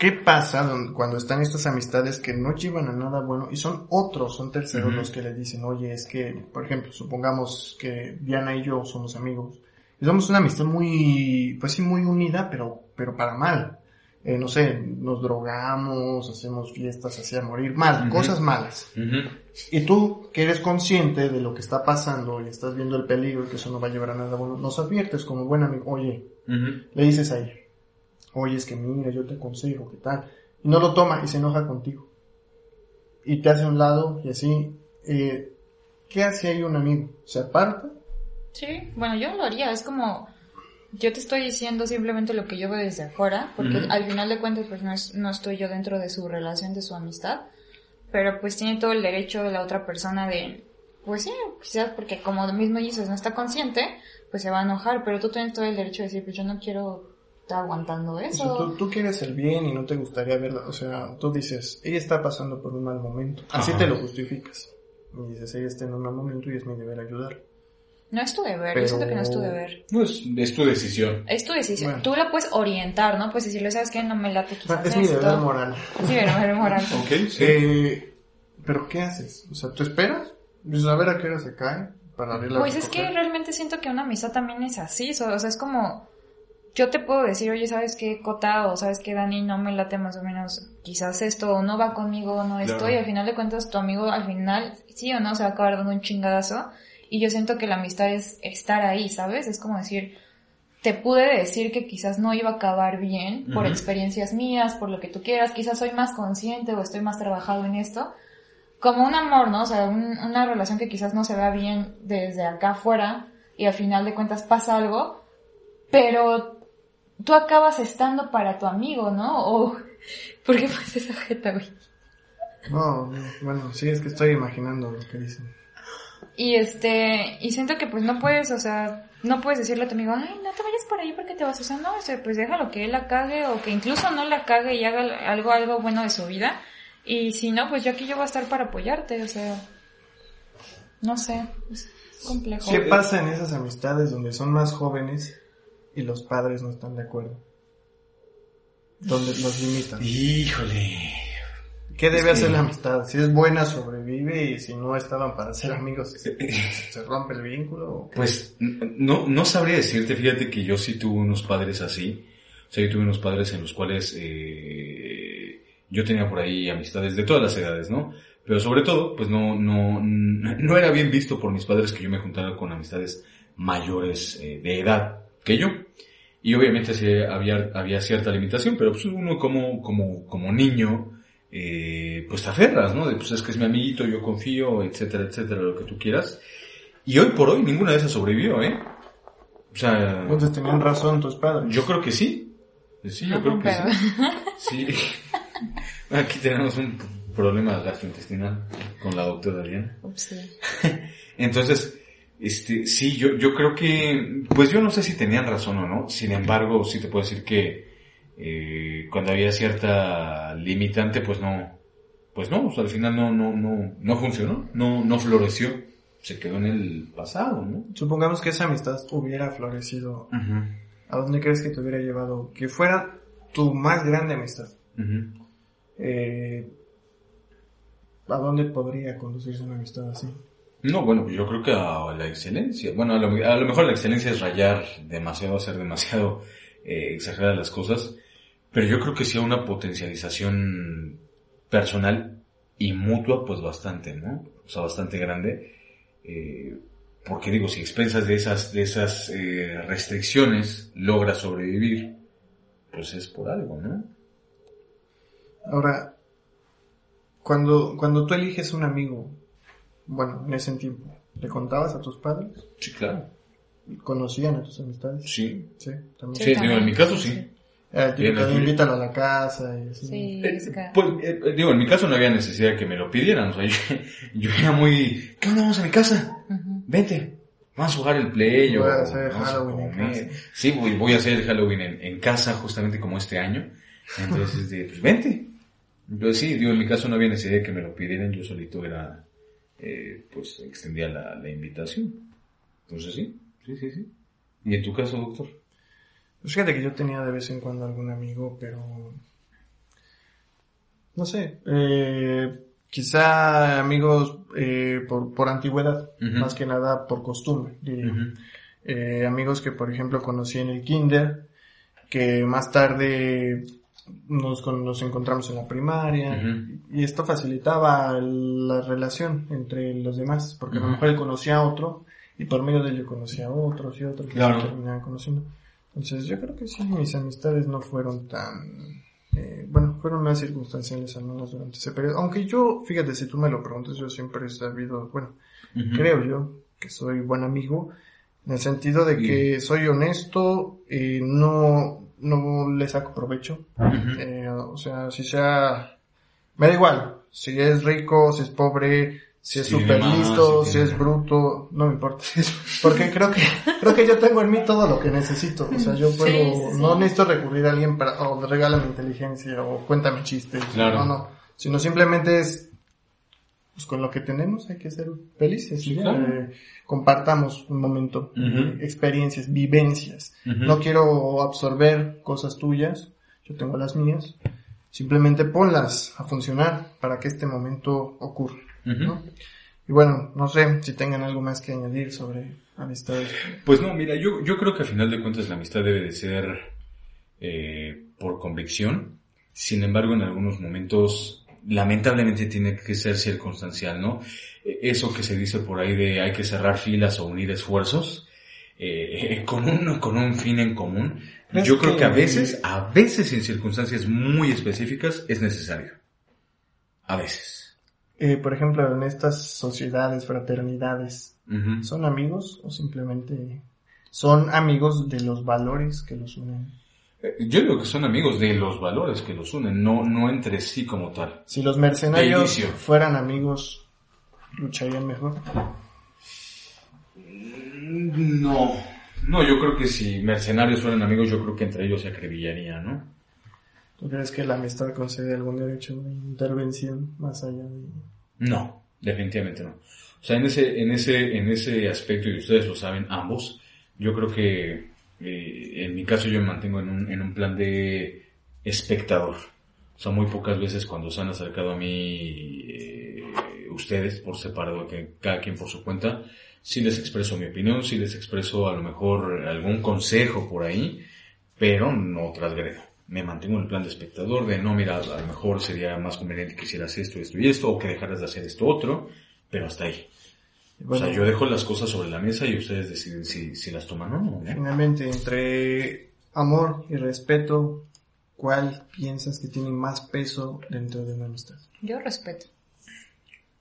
¿qué pasa cuando están estas amistades que no llevan a nada bueno y son otros, son terceros los que le dicen, oye, es que, por ejemplo, supongamos que Diana y yo somos amigos y somos una amistad muy, pues sí, muy unida, pero, pero para mal. Eh, no sé, nos drogamos, hacemos fiestas así a morir mal, cosas malas. Ujú. Y tú, que eres consciente de lo que está pasando y estás viendo el peligro y que eso no va a llevar a nada bueno, nos adviertes como buen amigo, oye, le dices a ella, oye, es que mira, yo te aconsejo, ¿qué tal? Y no lo toma y se enoja contigo. Y te hace a un lado y así. Eh, ¿Qué hace ahí un amigo? ¿Se aparta? Sí, bueno, yo lo haría, es como, yo te estoy diciendo simplemente lo que yo veo desde afuera, porque al final de cuentas pues no, es, no estoy yo dentro de su relación, de su amistad, pero pues tiene todo el derecho de la otra persona de, pues sí, quizás porque como mismo dices, no está consciente, pues se va a enojar, pero tú tienes todo el derecho de decir, pues yo no quiero estar aguantando eso. tú, tú quieres el bien y no te gustaría verla. O sea, tú dices, ella está pasando por un mal momento. Así Ajá. te lo justificas. Y dices, ella está en un mal momento y es mi deber ayudar. No es tu deber, Pero- yo siento que no es tu deber. Pues es tu decisión. Es tu decisión. Bueno. Tú la puedes orientar, ¿no? Pues decirle, ¿sabes qué? No me late quizás Es mi esto. deber moral. Sí, deber moral. Ok, sí. Eh, pero ¿qué haces? O sea, ¿tú esperas? Dices, a ver a qué hora se cae para abrirla. Pues es que realmente siento que una amistad también es así, o sea, es como, yo te puedo decir, oye, ¿sabes qué, Cota? O ¿sabes qué, Dani? No me late más o menos, quizás esto, o no va conmigo, o no esto, Claro. y al final de cuentas tu amigo, al final, sí o no, se va a acabar dando un chingadazo, y yo siento que la amistad es estar ahí, ¿sabes? Es como decir, te pude decir que quizás no iba a acabar bien por experiencias mías, por lo que tú quieras, quizás soy más consciente o estoy más trabajado en esto, como un amor, ¿no? O sea, una relación que quizás no se vea bien desde acá afuera y al final de cuentas pasa algo, pero tú acabas estando para tu amigo, ¿no? O, ¿por qué pones esa jeta, güey? No, bueno, sí, es que estoy imaginando lo que dicen. Y este, y siento que pues no puedes, o sea, no puedes decirle a tu amigo, ay, no te vayas por ahí porque te vas a hacer, no, o sea, pues déjalo que él la cague o que incluso no la cague y haga algo, algo bueno de su vida. Y si no, pues yo aquí yo voy a estar para apoyarte, o sea, no sé, es complejo. ¿Qué pasa en esas amistades donde son más jóvenes y los padres no están de acuerdo? Donde los limitan. Híjole. ¿Qué debe hacer la amistad? Si es buena, sobrevive y si no estaban para ser amigos, ¿se rompe el vínculo? Pues no, no sabría decirte, fíjate que yo sí tuve unos padres así. O sea, yo tuve unos padres en los cuales eh, yo tenía por ahí amistades de todas las edades, ¿no? Pero sobre todo, pues no, no, no era bien visto por mis padres que yo me juntara con amistades mayores eh, de edad que yo. Y obviamente sí, había, había cierta limitación, pero pues uno como, como, como niño, eh, pues te aferras, ¿no? De, pues es que es mi amiguito, yo confío, etcétera, etcétera, lo que tú quieras. Y hoy por hoy ninguna de esas sobrevivió, ¿eh? O sea... Entonces tenían razón tus padres. Yo creo que sí. Sí, yo creo que sí. Sí. Aquí tenemos un problema gastrointestinal con la doctora Diana. Entonces, este, sí, yo, yo creo que, pues yo no sé si tenían razón o no. Sin embargo, sí te puedo decir que eh, cuando había cierta limitante, pues no, pues no, al final no, no, no, no funcionó, no, no floreció, se quedó en el pasado, ¿no? Supongamos que esa amistad hubiera florecido, ¿a dónde crees que te hubiera llevado? Que fuera tu más grande amistad. eh, ¿A dónde podría conducirse una amistad así? No, bueno, yo creo que a la excelencia. Bueno, a lo, a lo mejor la excelencia es rayar demasiado, hacer demasiado eh, exagerar las cosas. Pero yo creo que sí una potencialización personal y mutua, pues bastante, ¿no? O sea, bastante grande. Eh, porque digo, si expensas de esas, de esas eh, restricciones logras sobrevivir, pues es por algo, ¿no? Ahora, cuando, cuando tú eliges un amigo, bueno, en ese tiempo, ¿le contabas a tus padres? Sí, claro. ¿Conocían a tus amistades? Sí. Sí, también. Sí, digo, en mi caso sí. Eh, invítalo a la casa y así. Sí, eh, pues, eh, digo, en mi caso no había necesidad de que me lo pidieran, o sea, yo, era muy, ¿qué onda? Vamos a mi casa, vente, vamos a jugar el play voy a hacer Halloween en casa. Sí, voy, voy a hacer Halloween en, en, casa justamente como este año, entonces, de, pues vente. Entonces sí, digo, en mi caso no había necesidad de que me lo pidieran, yo solito era, eh, pues extendía la, la invitación. Entonces sí, sí, sí, sí. ¿Y en tu caso, doctor? Pues fíjate que yo tenía de vez en cuando algún amigo, pero... No sé, eh, quizá amigos eh, por, por antigüedad, más que nada por costumbre, diría. amigos que, por ejemplo, conocí en el kinder, que más tarde nos, nos encontramos en la primaria, y esto facilitaba la relación entre los demás, porque a lo mejor él conocía a otro, y por medio de él yo conocía a otros y otros que se terminaban conociendo. Entonces yo creo que sí, mis amistades no fueron tan... Eh, bueno, fueron más circunstanciales al menos durante ese periodo. Aunque yo, fíjate, si tú me lo preguntas, yo siempre he sabido, bueno, creo yo que soy buen amigo, en el sentido de que soy honesto, y no, no le saco provecho. eh, o sea, si sea, me da igual, si es rico, si es pobre, si es súper listo, si, es bruto, no me importa. Porque creo que, creo que yo tengo en mí todo lo que necesito. O sea, yo puedo, no necesito recurrir a alguien para, o regálame inteligencia, o cuéntame chistes. No, no. Sino simplemente es, pues con lo que tenemos hay que ser felices. Eh, compartamos un momento, experiencias, vivencias. No quiero absorber cosas tuyas, yo tengo las mías. Simplemente ponlas a funcionar para que este momento ocurra. Y bueno, no sé si tengan algo más que añadir sobre amistades. Pues no, mira, yo, yo creo que al final de cuentas la amistad debe de ser eh, por convicción. Sin embargo, en algunos momentos, lamentablemente tiene que ser circunstancial, ¿no? E, eso que se dice por ahí de hay que cerrar filas o unir esfuerzos, eh, con, un, con un fin en común, ¿Crees yo creo que- que a veces, a veces en circunstancias muy específicas es necesario. A veces. Eh, por ejemplo, en estas sociedades, fraternidades. ¿son amigos o simplemente son amigos de los valores que los unen? Eh, Yo digo que son amigos de los valores que los unen, no, no entre sí como tal. Si los mercenarios fueran amigos, lucharían mejor. No. No, yo creo que si mercenarios fueran amigos, yo creo que entre ellos se acribillarían, ¿no? ¿Tú crees que la amistad concede algún derecho de intervención más allá de... No, definitivamente no. O sea, en ese, en ese, en ese aspecto, y ustedes lo saben ambos, yo creo que eh, en mi caso yo me mantengo en un, en un plan de espectador. O sea, muy pocas veces cuando se han acercado a mí eh, ustedes por separado, que cada quien por su cuenta, sí les expreso mi opinión, sí les expreso a lo mejor algún consejo por ahí, pero no transgredo. Me mantengo en el plan de espectador, de no, mira, a lo mejor sería más conveniente que hicieras esto, esto y esto, o que dejaras de hacer esto otro, pero hasta ahí. Bueno, o sea, yo dejo las cosas sobre la mesa y ustedes deciden si, si las toman o no. ¿eh? finalmente, entre amor y respeto, ¿cuál piensas que tiene más peso dentro de una amistad? Yo respeto.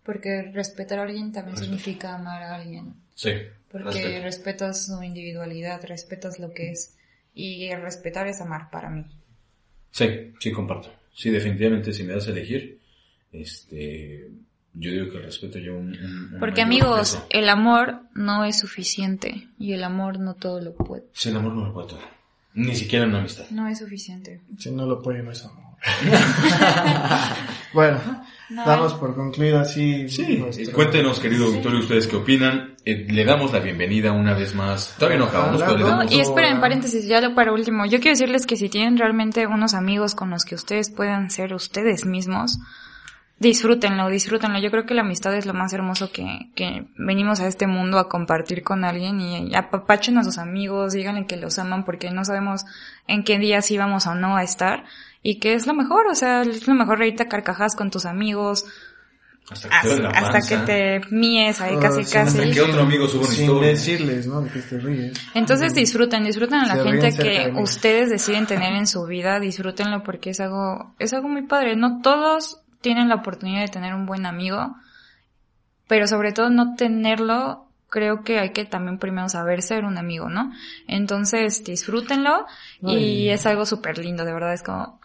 Porque respetar a alguien también significa amar a alguien. Sí. Porque respeto. respetas su individualidad, respetas lo que es. Y el respetar es amar para mí. Sí, sí comparto. Sí, definitivamente si me das a elegir, este, yo digo que el respeto yo un, un- un Porque amigos, peso. el amor no es suficiente. Y el amor no todo lo puede. Sí, el amor no lo puede todo. Ni siquiera una amistad. No es suficiente. Si no lo puede, no es amor. bueno, No damos hay- por concluido así. Sí, nuestro- eh, cuéntenos, querido Victorio, ustedes qué opinan. Eh, le damos la bienvenida una vez más. Todavía no acabamos, pero le damos... No, y esperen, paréntesis, ya lo para último. Yo quiero decirles que si tienen realmente unos amigos con los que ustedes puedan ser ustedes mismos, disfrútenlo, disfrútenlo. Yo creo que la amistad es lo más hermoso que, que venimos a este mundo a compartir con alguien y apapachen a sus amigos, díganle que los aman porque no sabemos en qué día sí vamos o no a estar y que es lo mejor, o sea, es lo mejor reírte a carcajadas con tus amigos Hasta que, te duele hasta, la hasta que panza. te mies ahí Ah, casi sí, casi. Hasta que otro amigo suba una Sin historia. decirles, ¿no? De que te ríes. Entonces disfruten, disfruten a la Se gente que ustedes deciden tener en su vida, disfrútenlo porque es algo, es algo muy padre. No todos tienen la oportunidad de tener un buen amigo, pero sobre todo no tenerlo, creo que hay que también primero saber ser un amigo, ¿no? Entonces disfrútenlo y es algo súper lindo, de verdad es como,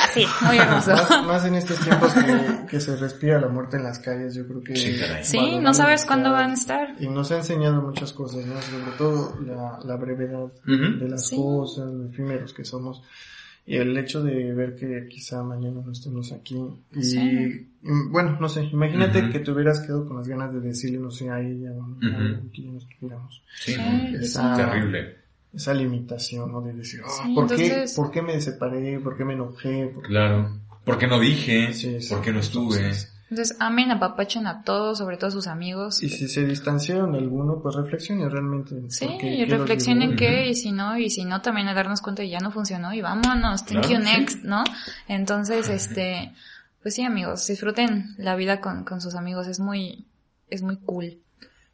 así, muy hermoso. Más, más en estos tiempos que, que se respira la muerte en las calles, yo creo que... Sí, no sabes cuándo van a estar. Y nos ha enseñado muchas cosas, ¿no? Sobre todo la, la brevedad de las Sí. cosas, lo efímeros que somos. Y el hecho de ver que quizá mañana no estemos aquí. Y, Sí. y, bueno, no sé, imagínate Ujú. que te hubieras quedado con las ganas de decirle, no sé, a ella o a Ujú. que ya no estuviéramos. Sí. Esa- Terrible. Esa limitación, ¿no? De decir, ah, Sí, ¿por, qué, entonces- ¿por qué me separé? ¿Por qué me enojé? ¿Por qué- Claro. ¿Por qué no dije? Sí, sí. ¿Por qué no estuve? Entonces, Entonces amen, apapachen a todos, sobre todo a sus amigos. Y si se distanciaron alguno, pues reflexione realmente. Sí, y reflexionen qué, y si no, y si no, también a darnos cuenta que ya no funcionó y vámonos, thank Claro, you sí. next, ¿no? Entonces, este, pues sí, amigos, disfruten la vida con, con sus amigos, es muy, es muy cool.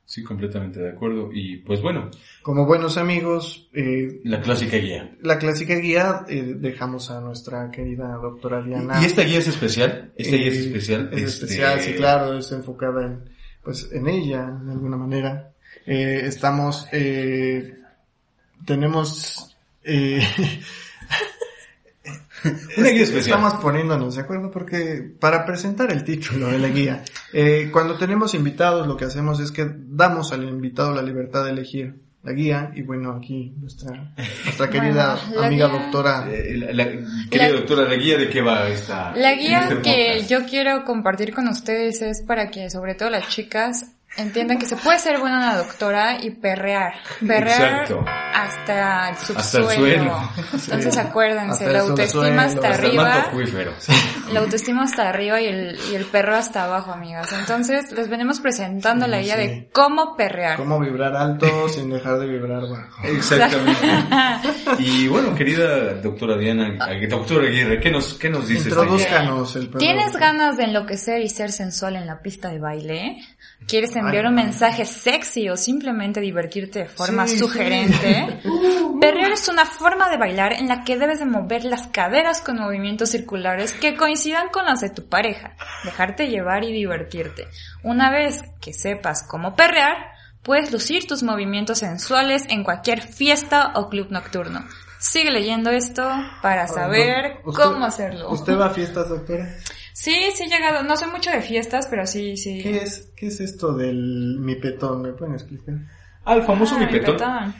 Sí, completamente de acuerdo. Y pues bueno, Como buenos amigos, eh, la clásica guía. la clásica guía eh, dejamos a nuestra querida doctora Diana. ¿Y esta guía es especial? ¿Esta guía es Eh, especial? Es Este, especial, sí, claro, es enfocada en, pues, en ella, de alguna manera. Eh, estamos, eh, tenemos, eh, Una guía especial. Estamos poniéndonos de acuerdo porque para presentar el título de la guía, eh, cuando tenemos invitados lo que hacemos es que damos al invitado la libertad de elegir la guía y bueno aquí nuestra nuestra querida Bueno, amiga guía- doctora Eh, la, la- querida La- doctora, ¿la guía de qué va esta? La guía este que podcast? yo quiero compartir con ustedes es para que, sobre todo las chicas, entiendan que se puede ser buena una doctora y perrear. Perrear Exacto. hasta el subsuelo. Hasta el suelo. Entonces acuérdense, Hasta la autoestima hasta arriba. La autoestima hasta arriba y el, y el perro hasta abajo, amigas. Entonces, les venimos presentando Sí, la guía sí. de cómo perrear. cómo vibrar alto sin dejar de vibrar bajo. Exactamente. y bueno, querida doctora Diana, doctora Aguirre, ¿qué nos, qué nos dice esta guía? Introduzcanos el. ¿Tienes ganas de enloquecer y ser sensual en la pista de baile? ¿Quieres enviar un mensaje sexy o simplemente divertirte de forma Sí, sí. sugerente. Perrear es una forma de bailar en la que debes de mover las caderas con movimientos circulares que coincidan con los de tu pareja, dejarte llevar y divertirte. Una vez que sepas cómo perrear, puedes lucir tus movimientos sensuales en cualquier fiesta o club nocturno. Sigue leyendo esto para saber ¿Usted- cómo hacerlo. ¿Usted va a fiestas, doctora? Sí, sí he llegado. No soy mucho de fiestas, pero sí, sí. ¿Qué es, qué es esto del mi petón? ¿Me pueden explicar? Al famoso Ah, mi mi petón. petón.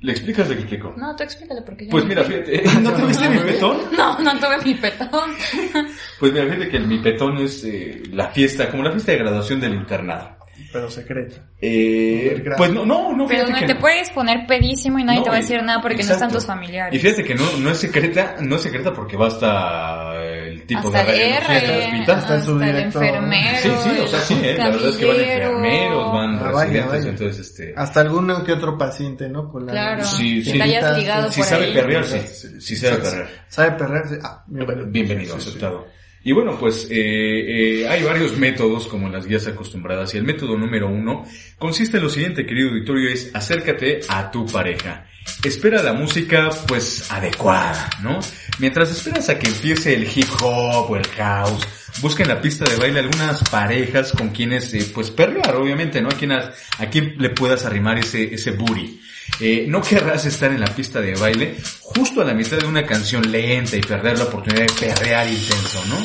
¿Le explicas de qué explico? No, tú explícale porque yo Pues no mira, sé. fíjate. ¿No te viste mi petón? No, no tuve mi petón. Pues mira, fíjate que el mi petón es eh, la fiesta, como la fiesta de graduación del internado. Pero secreto. Eh, pues no, no, no, Pero no que te no. puedes poner pedísimo y nadie No, te va a decir nada porque no exacto. están tus familiares. Y fíjate que no, no es secreta, no es secreta porque va hasta el tipo hasta de R, del hospital. hasta el hasta el subdirector. enfermero. Sí, sí, o sea, sí, eh, la verdad es que van enfermeros, van Ah, vaya, residentes, vaya. entonces este... Hasta alguno que otro paciente, ¿no? Con la- Claro. Sí, sí. Que te hayas ligado Si por sabe ahí. perrear, sí, sí sabe perrear. ¿Sabe perrear? Sí. Ah, Bienvenido, Sí, sí. aceptado. Y bueno, pues eh, eh, hay varios métodos como las guías acostumbradas y el método número uno consiste en lo siguiente, querido auditorio, es acércate a tu pareja. Espera la música pues adecuada, ¿no? Mientras esperas a que empiece el hip hop o el house, busca en la pista de baile algunas parejas con quienes eh, pues perrear, obviamente, ¿no? A quien, a, a quien le puedas arrimar ese, ese booty. Eh, no querrás estar en la pista de baile justo a la mitad de una canción lenta y perder la oportunidad de perrear intenso, ¿no?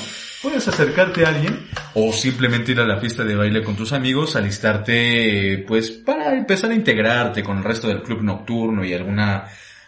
Puedes acercarte a alguien o simplemente ir a la pista de baile con tus amigos, alistarte, pues, para empezar a integrarte con el resto del club nocturno y alguna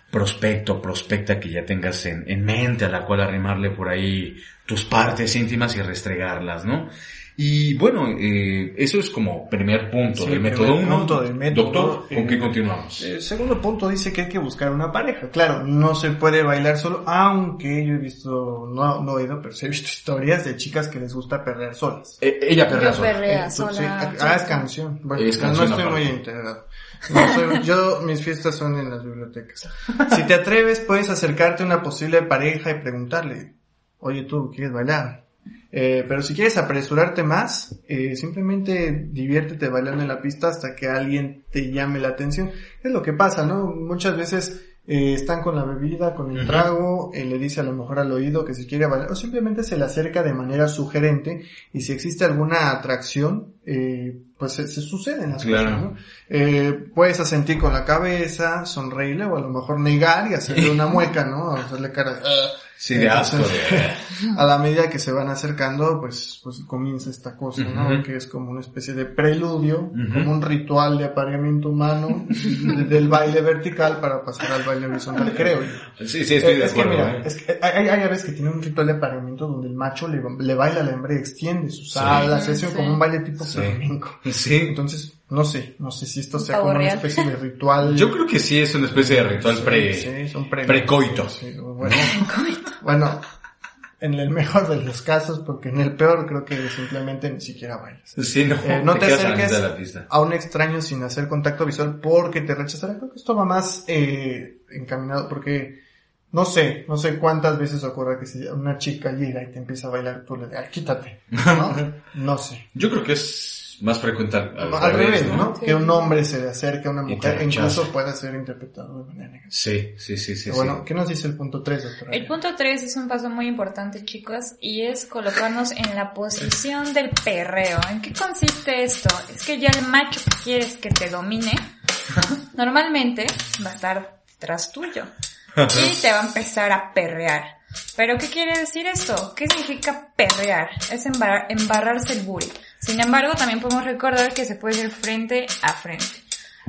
prospecto, prospecta que ya tengas en, en mente a la cual arrimarle por ahí tus partes íntimas y restregarlas, ¿no? Y bueno, eh, eso es como primer punto Sí, del método 1. punto del método. Doctor, ¿con Eh, qué continuamos? El segundo punto dice que hay que buscar una pareja. Claro, no se puede bailar solo, aunque yo he visto, no, no he oído, pero sí he visto historias de chicas que les gusta perder solas. Eh, ella perrea sola. perrea Eh, sola. sí, ah, es canción. Bueno, Es no estoy muy integrado. No soy- yo, mis fiestas son en las bibliotecas. Si te atreves, puedes acercarte a una posible pareja y preguntarle, oye tú, ¿quieres bailar? Eh, pero si quieres apresurarte más, eh, simplemente diviértete bailando en la pista hasta que alguien te llame la atención. Es lo que pasa, ¿no? Muchas veces eh, están con la bebida, con el trago, eh, le dice a lo mejor al oído que si quiere bailar, o simplemente se le acerca de manera sugerente y si existe alguna atracción, eh, pues se, se suceden las Claro. cosas, ¿no? Eh, puedes asentir con la cabeza, sonreírle o a lo mejor negar y hacerle una mueca, ¿no? Hacerle cara de... Sí, de asco. De... a la medida que se van acercando, pues, pues comienza esta cosa, ¿no? Que es como una especie de preludio, como un ritual de apareamiento humano de- del baile vertical para pasar al baile horizontal, creo. Sí, sí, estoy Eh, de es que acuerdo. mira, ¿eh? es que hay, hay aves que tienen un ritual de apareamiento donde el macho le, le baila a la hembra y extiende sus Sí. alas, Sí. como un baile tipo Sí. flamenco. Sí. Entonces, no sé, no sé si esto sea como una especie de ritual. Yo creo que sí es una especie de ritual pre... Sí, son pre- precoito. Sí, bueno, bueno, en el mejor de los casos, porque en el peor creo que simplemente ni siquiera bailas. Sí, no, Eh, no te, la acerques la pista. a un extraño sin hacer contacto visual porque te rechazará. Creo que esto va más eh, encaminado porque no sé, no sé cuántas veces ocurre que si una chica llega y te empieza a bailar, tú le dices, "Ay, quítate. ¿no? no sé. Yo creo que es más frecuente al, al Al revés, revés, ¿no? Sí. Que un hombre se le acerque a una mujer incluso pueda ser interpretado de manera negativa. Sí, sí, sí, sí. Pero bueno, sí. ¿qué nos dice el punto 3, doctora? El punto 3 es un paso muy importante, chicos, y es colocarnos en la posición del perreo. ¿En qué consiste esto? Es que ya el macho que quieres que te domine, normalmente va a estar tras tuyo y te va a empezar a perrear. ¿Pero qué quiere decir esto? ¿Qué significa perrear? Es embarrar- embarrarse el booty. Sin embargo, también podemos recordar que se puede ir frente a frente.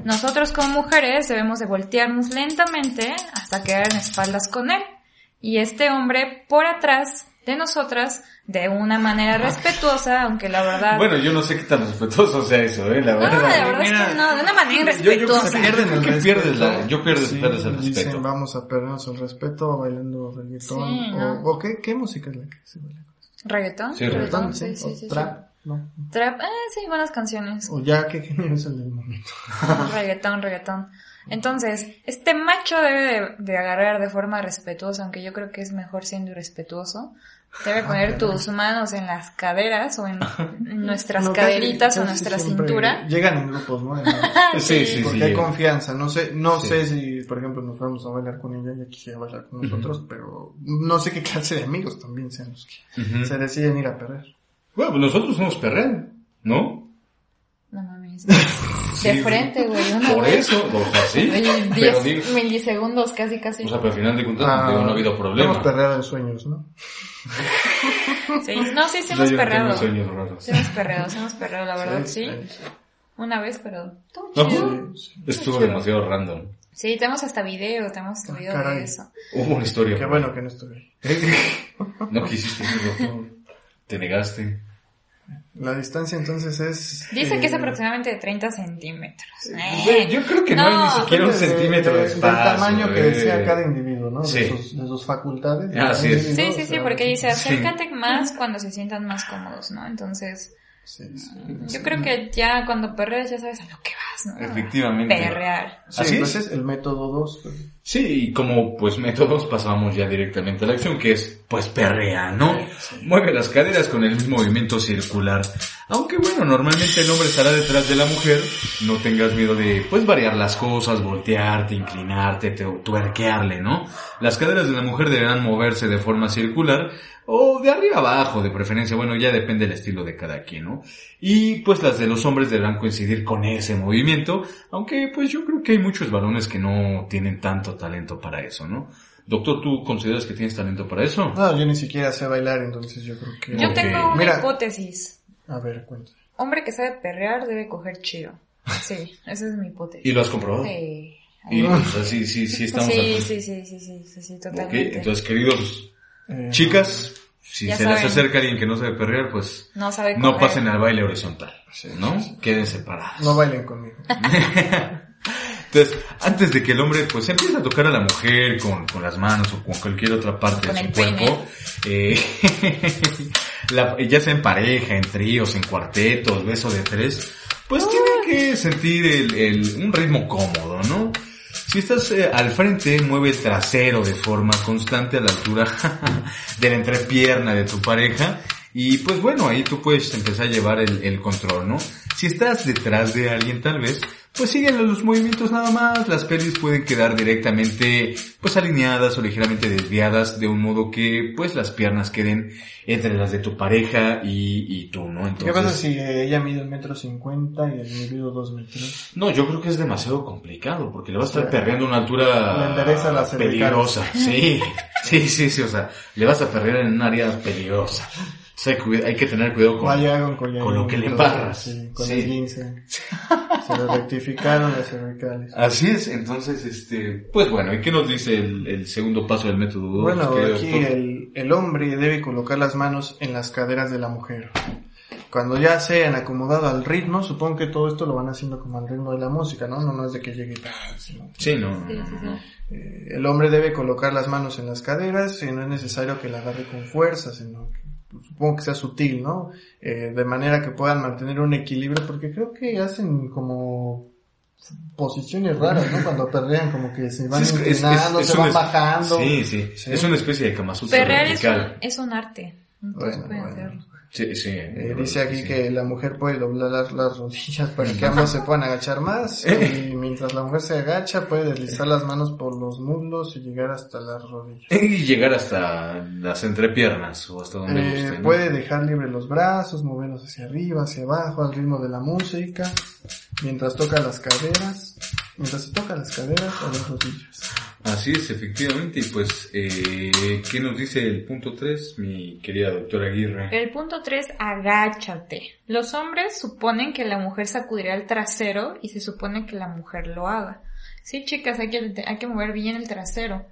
Nosotros como mujeres debemos de voltearnos lentamente hasta quedar en espaldas con él. Y este hombre por atrás de nosotras de una manera respetuosa, aunque la verdad... Bueno, yo no sé qué tan respetuoso sea eso, eh, la no, verdad. la verdad es que no, de una manera yo- yo- irrespetuosa. se pierden el que pierdes la- yo pierdes- Sí, pierdes el dicen, respeto. vamos a perdernos el respeto bailando reggaetón. Sí, o, ¿no? o qué, qué música es la que se baila? ¿Reggaetón? Sí, reggaetón, sí, sí, sí, trap. ¿no? Trap, eh, sí, buenas canciones. O ya, ¿qué género es el del momento? reggaetón, reggaetón. Entonces, este macho debe de, de agarrar de forma respetuosa, aunque yo creo que es mejor siendo irrespetuoso. Debe Ah, poner tus manos en las caderas o en nuestras No, casi- caderitas o nuestra cintura. Llegan en grupos, ¿no? Sí, sí, Porque sí. hay llega. confianza. No sé, no Sí. sé si, por ejemplo, nos fuéramos a bailar con ella, ella quisiera bailar con nosotros, pero no sé qué clase de amigos también sean los que se deciden ir a perder. Bueno, pues nosotros somos perrean, ¿no? No mames. De Sí, frente, güey. Una Por vez. eso, o sea, sí. Oye, Pero 10 digo, milisegundos casi, casi. o sea, pero al final de cuentas Ah, digo, no ha habido Hemos problema. perdido en sueños, ¿no? Sí, no, sí, sí hemos perreado. sueños raros. Sí hemos perreado, sí hemos perreado, la verdad, sí. sí. Una vez, pero todo ¿No? sí. Estuvo chido. demasiado random. Sí, tenemos hasta video, tenemos hasta Ah, video caray. de eso. Hubo una historia. Qué bueno que no estuve. No quisiste hacerlo. Te negaste. La distancia entonces es... Dice que es eh, aproximadamente de 30 centímetros. Güey, Eh, yo creo que no, No, hay ni siquiera un centímetro de, de- espacio. Del tamaño que eh. decía cada individuo, ¿no? Sí. De, sus, de sus facultades. de Así cada es. individuo, Sí, sí, o sí, sea, porque dice Sí. acércate más cuando se sientan más cómodos, ¿no? Entonces, sí, sí. yo creo que ya cuando perreas ya sabes a lo que vas, ¿no? Efectivamente. Perrear. Sí, Así pues es. es el método 2. Sí, y como pues métodos pasamos ya directamente a la acción, que es pues perrea, ¿no? Mueve las caderas con el mismo movimiento circular. Aunque bueno, normalmente el hombre estará detrás de la mujer, no tengas miedo de pues variar las cosas, voltearte, inclinarte, te- tuerquearle, ¿no? Las caderas de la mujer deberán moverse de forma circular o de arriba abajo, de preferencia, bueno, ya depende del estilo de cada quien, ¿no? Y pues las de los hombres deberán coincidir con ese movimiento, aunque pues yo creo que hay muchos varones que no tienen tanto talento para eso, ¿no? Doctor, ¿tú consideras que tienes talento para eso? No, yo ni siquiera sé bailar, entonces yo creo que... Yo tengo una Mira. hipótesis. A ver, cuenta. Hombre que sabe perrear debe coger chido. Sí, esa es mi hipótesis. ¿Y lo has comprobado? Sí. Y, o sea, sí, sí, sí estamos Sí, aquí. sí, sí, sí, sí, sí, sí, totalmente. entonces queridos Eh, chicas, si Ya se les acerca alguien que no sabe perrear, pues no sabe no coger. pasen al baile horizontal, Sí, ¿no? sí, sí. Queden separados. No bailen conmigo. Entonces, antes de que el hombre pues empiece a tocar a la mujer con, con las manos o con cualquier otra parte Con de su cuerpo, eh, la- ya sea en pareja, en tríos, en cuartetos, beso de tres, pues tiene que sentir el, el- un ritmo cómodo, ¿no? Si estás eh, al frente, mueve el trasero de forma constante a la altura de la entrepierna de tu pareja y pues bueno, ahí tú puedes empezar a llevar el, el control, ¿no? Si estás detrás de alguien tal vez, pues siguen los movimientos nada más, las pelis pueden quedar directamente pues alineadas o ligeramente desviadas de un modo que pues las piernas queden entre las de tu pareja y, y tú, ¿no? ¿Qué Entonces, pasa si ella mide un metro cincuenta y el individuo dos metros? no, yo creo que es demasiado complicado porque le va a estar Sí. perreando a una altura las peligrosa. Sí, sí, sí, sí, o sea, le vas a perder en un área peligrosa. O sea, cuida- hay que tener cuidado con... Con lo que le embarras. Sí, con Sí. el 15. Se le rectificaron las cervicales. Así es, entonces, este, pues bueno, ¿y qué nos dice el, el segundo paso del método? dos, Bueno, aquí el, el hombre debe colocar las manos en las caderas de la mujer. Cuando ya se han acomodado al ritmo, supongo que todo esto lo van haciendo como al ritmo de la música, ¿no? No, no es de que llegue tal, sino- Sí, no. Eh, el hombre debe colocar las manos en las caderas y no es necesario que la agarre con fuerza, sino que supongo que sea sutil, ¿no? Eh, de manera que puedan mantener un equilibrio, porque creo que hacen como posiciones raras, ¿no? Cuando perrean, como que se van Sí, es- es- inclinando, es- se van bajando. Sí, sí, Sí. es una especie de Kama Sutra Perrear es un, es un arte. No todos Bueno, pueden bueno. hacerlo. Sí, sí. Eh, dice aquí que la mujer puede doblar las, las rodillas para que ambos se puedan agachar más y mientras la mujer se agacha puede deslizar las manos por los muslos y llegar hasta las rodillas. Y llegar hasta las entrepiernas o hasta donde Eh, guste, ¿no? puede dejar libre los brazos, moverlos hacia arriba, hacia abajo, al ritmo de la música, mientras toca las caderas, mientras se toca las caderas o las rodillas. Así es, efectivamente. Y pues, eh, ¿qué nos dice el punto 3, mi querida doctora Aguirre? El punto 3, agáchate. Los hombres suponen que la mujer sacudirá el trasero y se supone que la mujer lo haga. Sí, chicas, hay que, hay que mover bien el trasero.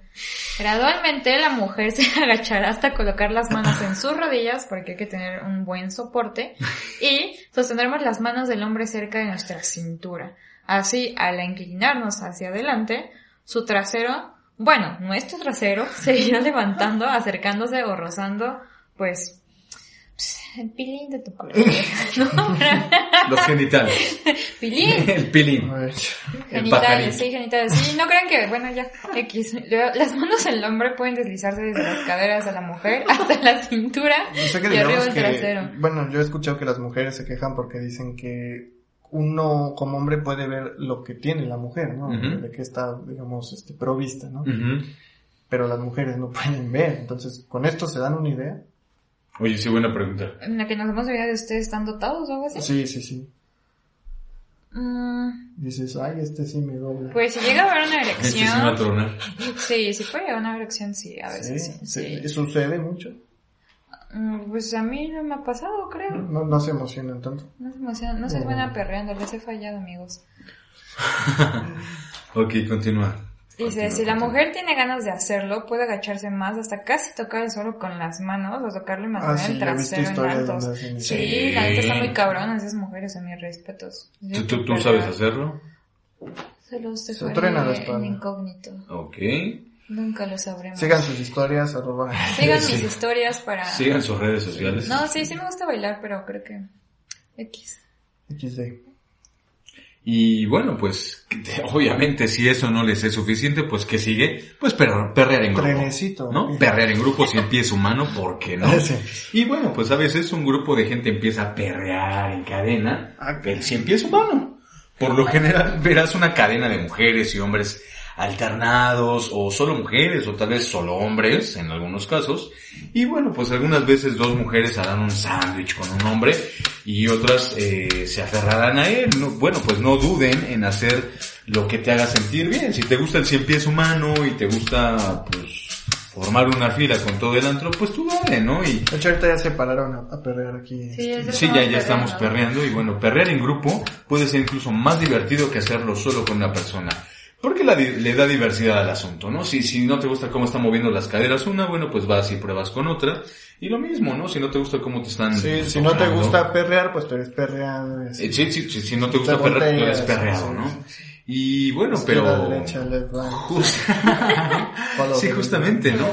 Gradualmente la mujer se agachará hasta colocar las manos en sus rodillas porque hay que tener un buen soporte y sostendremos las manos del hombre cerca de nuestra cintura. Así, al inclinarnos hacia adelante, su trasero, bueno, nuestro trasero se irá levantando, acercándose o rozando, pues, El pilín de tu. ¿no? Los genitales. pilín. El pilín. A ver. El. Genitales, sí, genitales. Sí, no crean que, bueno, ya, X. Las manos del hombre pueden deslizarse desde las caderas de la mujer hasta la cintura Yo sé que y arriba que, trasero. bueno, yo he escuchado que las mujeres se quejan porque dicen que uno como hombre puede ver lo que tiene la mujer, ¿no? De que está, digamos, este, provista, ¿no? Pero las mujeres no pueden ver. Entonces, ¿con esto se dan una idea? Oye, sí, buena pregunta. En la que nos hemos idea de ustedes están dotados o algo así. Sí, sí, sí. Mm, Dices, ay, este sí me dobla. pues si llega a haber una Este sí me erección. Sí, sí puede llegar a una erección, sí, a veces sí. sí. Sucede mucho. Mm, Pues a mí no me ha pasado, creo. No, no se emocionan tanto. No se emocionan, no soy No. buena perreando, les he fallado, amigos. Ok, continúa. Dice, Continúa, si la mujer tiene ganas de hacerlo, puede agacharse más hasta casi tocar el suelo con las manos o tocarle más Ah, bien sí, el trasero en altos. Sí, la neta está muy cabrón, esas mujeres son mis respetos. ¿Tú, tú, tú sabes hacerlo? Se los Se la en espalda. incógnito. Ok. Nunca lo sabremos. Sigan sus historias, arroba. Sigan Sí. mis historias para... Sigan sus redes sociales. No, sí, sí me gusta bailar, pero creo que... X. XD. Y bueno, pues obviamente si eso no les es suficiente, pues que sigue? Pues per- perrear en grupo. Trenecito. ¿No? Perrear en grupo si el pie es humano, ¿por qué no? Sí. Y bueno, pues a veces un grupo de gente empieza a perrear en cadena, Ah. el si pie es humano. Por lo general verás una cadena de mujeres y hombres alternados, o solo mujeres, o tal vez solo hombres, en algunos casos. Y bueno, pues algunas veces dos mujeres harán un sándwich con un hombre y otras eh, se aferrarán a él. No- bueno, pues no duden en hacer lo que te haga sentir bien. Si te gusta el cien pies humano y te gusta, pues, formar una fila con todo el antro, pues tú dale, ¿no? Y De hecho, ahorita ya se pararon a, a perrear aquí. Sí, este, Sí, ya, ya Estamos perreando y bueno, perrear en grupo puede ser incluso más divertido que hacerlo solo con una persona. Porque la di- le da diversidad al asunto, ¿no? Si, si no te gusta cómo están moviendo las caderas una, bueno, pues vas y pruebas con otra. Y lo mismo, ¿no? Si no te gusta cómo te están... Sí, si no te gusta perrear, pues tú eres perreado. Eh, Sí, sí, sí, si no te gusta Te perrear, tú eres perreado, ¿no? Y bueno, pero... derecha, left, right. Just- Follow Sí, justamente, ¿no?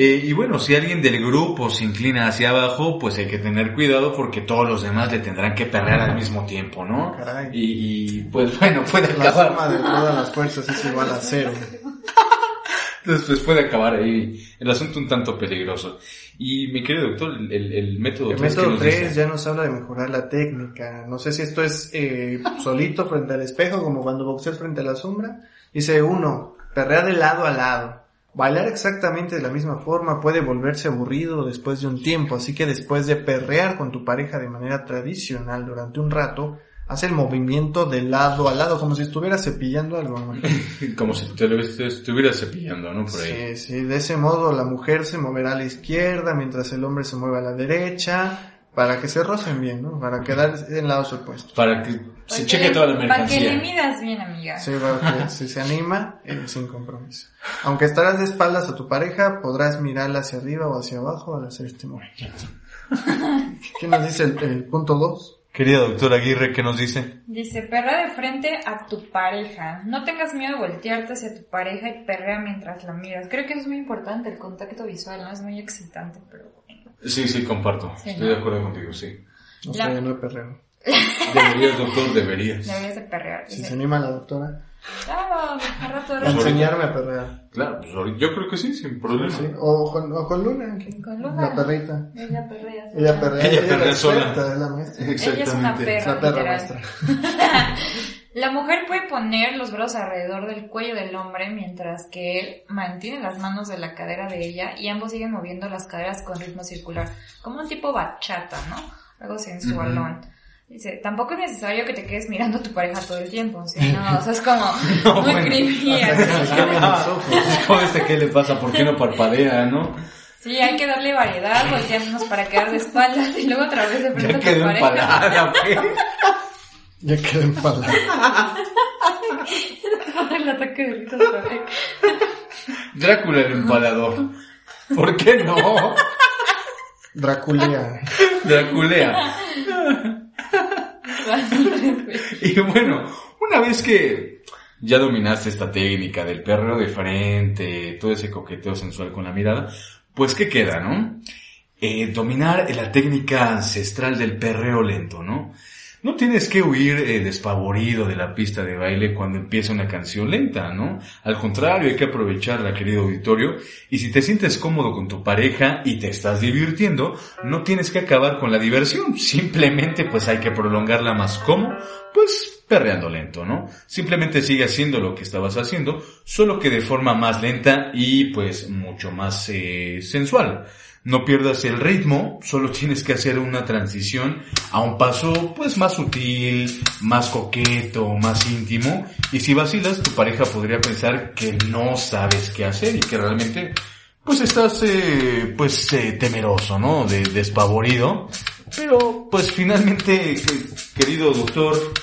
Eh, y bueno, si alguien del grupo se inclina hacia abajo, pues hay que tener cuidado porque todos los demás le tendrán que perrear al mismo tiempo, ¿no? Caray. Y, y, pues bueno, puede La acabar. suma de todas las fuerzas es igual a cero. Entonces, pues puede acabar ahí el asunto un tanto peligroso. Y mi querido doctor, el, el- el método El 3 método 3 ya nos habla de mejorar la técnica. No sé si esto es eh, solito frente al espejo, como cuando boxeas frente a la sombra. Dice uno, perrear de lado a lado. Bailar exactamente de la misma forma puede volverse aburrido después de un tiempo, así que después de perrear con tu pareja de manera tradicional durante un rato, haz el movimiento de lado a lado, como si estuvieras cepillando algo. ¿no? Como si te lo estuvieras cepillando, ¿no? Por ahí. Sí, sí, de ese modo la mujer se moverá a la izquierda mientras el hombre se mueve a la derecha, para que se rocen bien, ¿no? Para quedar en lados opuestos. Para que se Para cheque que le- toda la Para que le mercancía. midas bien, amiga. Sí, que si se anima, eh, sin compromiso. Aunque estarás de espaldas a tu pareja, podrás mirarla hacia arriba o hacia abajo al hacer este movimiento. ¿Qué nos dice el, el punto 2? Querida doctora Aguirre, ¿qué nos dice? Dice, perrea de frente a tu pareja. No tengas miedo de voltearte hacia tu pareja y perrea mientras la miras. Creo que eso es muy importante, el contacto visual, ¿no? Es muy excitante, pero bueno. Sí, sí, comparto. Sí, Estoy ¿no? de acuerdo contigo, sí. No La- sé, no perreo. Deberías, doctor, deberías. Deberías de perrear. Si se anima la doctora, claro, a rato de a rato. enseñarme a perrear. Claro, pues yo creo que sí, sin problema. Sí, O, con, o con Luna. Con Luna. la perrita. Ella perrea. Ella perrea. Ella perrea sola. experta, es la maestra. Ella es una Exactamente. Es perra, la perra maestra. La mujer puede poner los brazos alrededor del cuello del hombre mientras que él mantiene las manos de la cadera de ella y ambos siguen moviendo las caderas con ritmo circular, como un tipo bachata, ¿no? Algo sensualón. Dice, tampoco es necesario que te quedes mirando a tu pareja todo el tiempo, ¿sí? No, o sea, es como No, muy bueno, creepy. Hasta que así. se quemen los ojos. ¿Cómo este qué le pasa? ¿Por qué no parpadea, no? Sí, hay que darle variedad, voltearnos para quedar de espaldas y luego otra vez de frente a tu pareja. empalada. Ya quedé empalado. el ataque de vez. Drácula el empalador. ¿Por qué no? Draculea. Draculea. Y bueno, una vez que ya dominaste esta técnica del perreo de frente, todo ese coqueteo sensual con la mirada, pues ¿qué queda, no? eh, dominar la técnica ancestral del perreo lento, ¿no? No tienes que huir eh, despavorido de la pista de baile cuando empieza una canción lenta, ¿no? Al contrario, hay que aprovecharla, querido auditorio, y si te sientes cómodo con tu pareja y te estás divirtiendo, no tienes que acabar con la diversión, simplemente pues hay que prolongarla más como, pues perreando lento, ¿no? Simplemente sigue haciendo lo que estabas haciendo, solo que de forma más lenta y pues mucho más eh, sensual. No pierdas el ritmo, solo tienes que hacer una transición a un paso pues más sutil, más coqueto, más íntimo. Y si vacilas, tu pareja podría pensar que no sabes qué hacer y que realmente pues estás eh, pues eh, temeroso, ¿no? De, despavorido. Pero pues finalmente, querido doctor,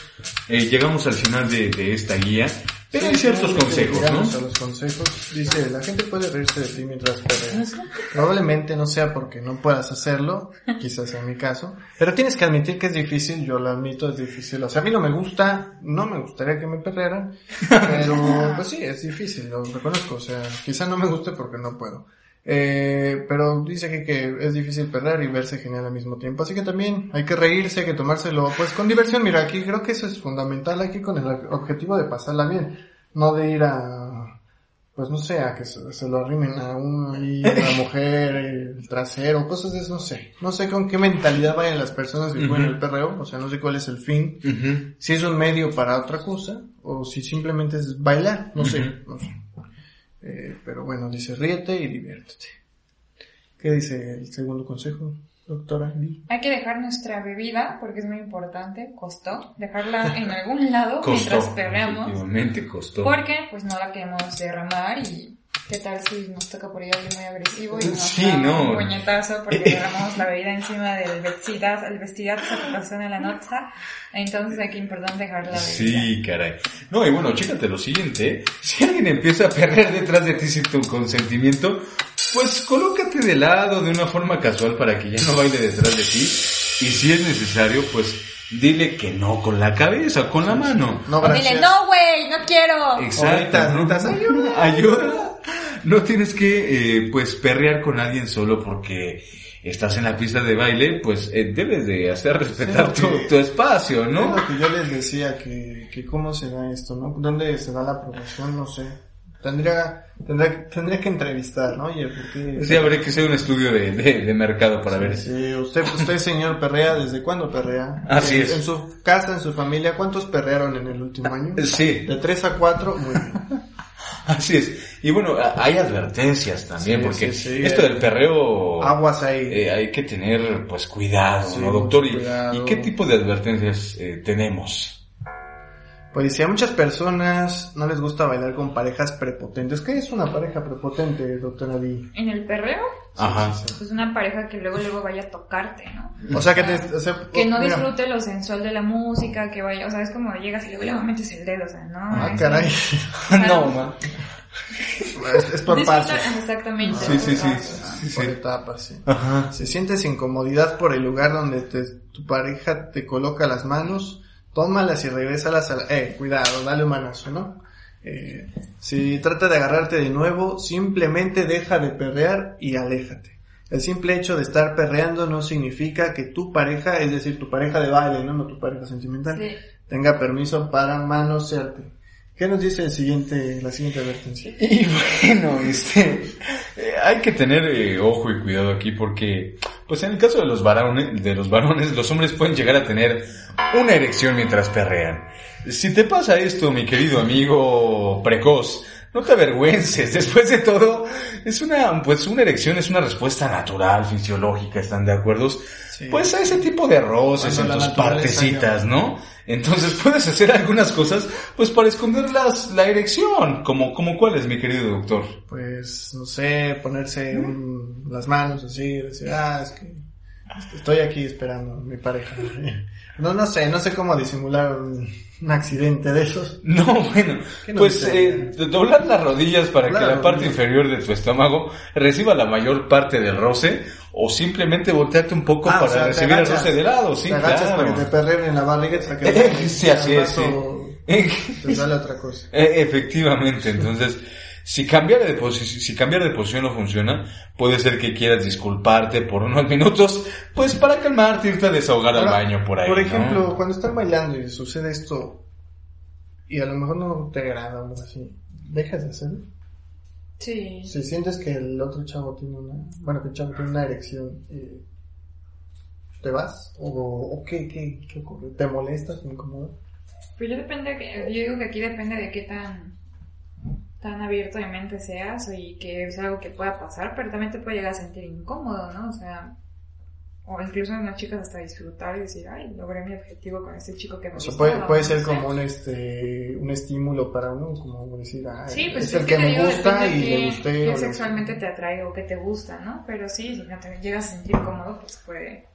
eh, llegamos al final de, de esta guía pero hay ciertos consejos, ¿no? A los consejos. Dice, la gente puede reírse de ti mientras perreas. Probablemente no sea porque no puedas hacerlo, quizás sea mi caso, pero tienes que admitir que es difícil, yo lo admito, es difícil. O sea, a mí no me gusta, no me gustaría que me perrearan, pero pues sí, es difícil, lo reconozco. O sea, quizás no me guste porque no puedo. Eh, pero dice que, que, es difícil perder y verse genial al mismo tiempo. Así que también hay que reírse, hay que tomárselo pues con diversión. Mira, aquí creo que eso es fundamental aquí con el objetivo de pasarla bien. No de ir a, pues no sé, a que se, lo arrimen a uno y a la mujer, el trasero, cosas de eso, no sé. No sé con qué mentalidad vayan las personas que juegan el perreo, o sea, no sé cuál es el fin. Si es un medio para otra cosa, o si simplemente es bailar, no sé, no sé. Eh, pero bueno, dice ríete y diviértete. ¿Qué dice el segundo consejo, doctora? Hay que dejar nuestra bebida, porque es muy importante, costó, dejarla en algún lado mientras perreamos. costó. Porque pues no la queremos derramar y ¿Qué tal si nos toca por ahí alguien muy agresivo y nos sí, da no. un puñetazo porque derramamos la bebida encima del vestidazo, el vestidazo que pasó en la noche? Entonces hay que importante dejar la bebida. Sí, caray. No, y bueno, chécate lo siguiente. Si alguien empieza a perder detrás de ti sin tu consentimiento, pues colócate de lado de una forma casual para que ya no baile detrás de ti. Y si es necesario, pues dile que no con la cabeza, con la mano. No, dile, no, güey, no quiero. Exacto. ayuda. ayuda. No tienes que, eh, pues, perrear con alguien solo porque estás en la pista de baile, pues eh, debes de hacer respetar tu, tu, espacio, ¿no? Es lo que yo les decía, que, que cómo se da esto, ¿no? ¿Dónde se da la aprobación? No sé. Tendría, tendría, tendría que entrevistar, ¿no? Oye, porque... Sí, habría que hacer un estudio de, de, mercado para ver. Sí, usted, usted señor perrea, ¿desde cuándo perrea? Así es. En su casa, en su familia, ¿cuántos perrearon en el último año? Sí. De tres a cuatro, muy bien. Así es. Y bueno, hay advertencias también, porque esto del perreo... Aguas ahí. Eh, hay que tener, pues, cuidado, ¿no, doctor? ¿Y, ¿Y, qué tipo de advertencias eh, tenemos? Pues si a muchas personas no les gusta bailar con parejas prepotentes. ¿Qué es una pareja prepotente, doctor Naví? ¿En el perreo? Ajá. Pues una pareja que luego luego vaya a tocarte, ¿no? O sea, que te, que no disfrute lo sensual de la música, que vaya, o sea, es como llegas y luego le metes el dedo, o sea, no. Ah, caray. no, man. Es, por pasos. Exactamente. Sí, sí, sí, sí, Por etapas, sí. Ajá. Si sientes incomodidad por el lugar donde tu pareja te coloca las manos, tómalas y regrésalas a la... Eh, cuidado, dale un manazo, ¿no? Eh, si trata de agarrarte de nuevo, simplemente deja de perrear y aléjate. El simple hecho de estar perreando no significa que tu pareja, es decir, tu pareja de baile, no, no tu pareja sentimental, tenga permiso para manosearte. ¿Qué nos dice el siguiente, la siguiente advertencia? Y bueno, este, eh, hay que tener eh, ojo y cuidado aquí porque, pues en el caso de los varones, de los varones, los hombres pueden llegar a tener una erección mientras perrean. Si te pasa esto, mi querido amigo precoz, no te avergüences. Después de todo, es una, pues una erección es una respuesta natural, fisiológica, ¿están de acuerdo? Pues a ese tipo de roces en tus partecitas, ¿no? Entonces puedes hacer algunas cosas, pues para esconder las, la erección, como, como cuáles, mi querido doctor. Pues, no sé, ponerse las manos así, decir, ah, es que estoy aquí esperando a mi pareja. No, no sé, no sé cómo disimular un, accidente de esos. No, bueno, pues eh, doblar las rodillas para que la parte inferior de tu estómago reciba la mayor parte del roce o simplemente voltearte un poco ah, para recibir el roce de lado, sí, te agachas para que te perren en la barriga hasta que eh, sí, así es, sí. Te sale otra cosa. Eh, efectivamente, entonces Si cambiar de posición, si cambiar de posición no funciona, puede ser que quieras disculparte por unos minutos, pues para calmarte, irte a desahogar al Ahora, baño por ahí. Por ¿no? ejemplo, cuando están bailando y sucede esto, y a lo mejor no te agrada o así, ¿dejas de hacerlo? Sí. Si sientes que el otro chavo tiene una, bueno, que el chavo tiene una erección, eh, ¿te vas? ¿O, o qué, qué, qué ocurre? ¿Te molesta? ¿Te incomoda? Pues yo depende, yo digo que aquí depende de qué tan, tan abierto de mente seas y que es algo que pueda pasar, pero también te puede llegar a sentir incómodo, ¿no? O sea, o incluso en las chicas hasta disfrutar y decir, ay, logré mi objetivo con este chico que me O sea, gustaba", puede, puede no ser sé. como un, este, un estímulo para uno, como decir, ah, Sí, pues es es el que que me gusta y le gusté. le- sexualmente te atrae o que te gusta, ¿no? Pero sí, si no te llegas a sentir cómodo, pues puede...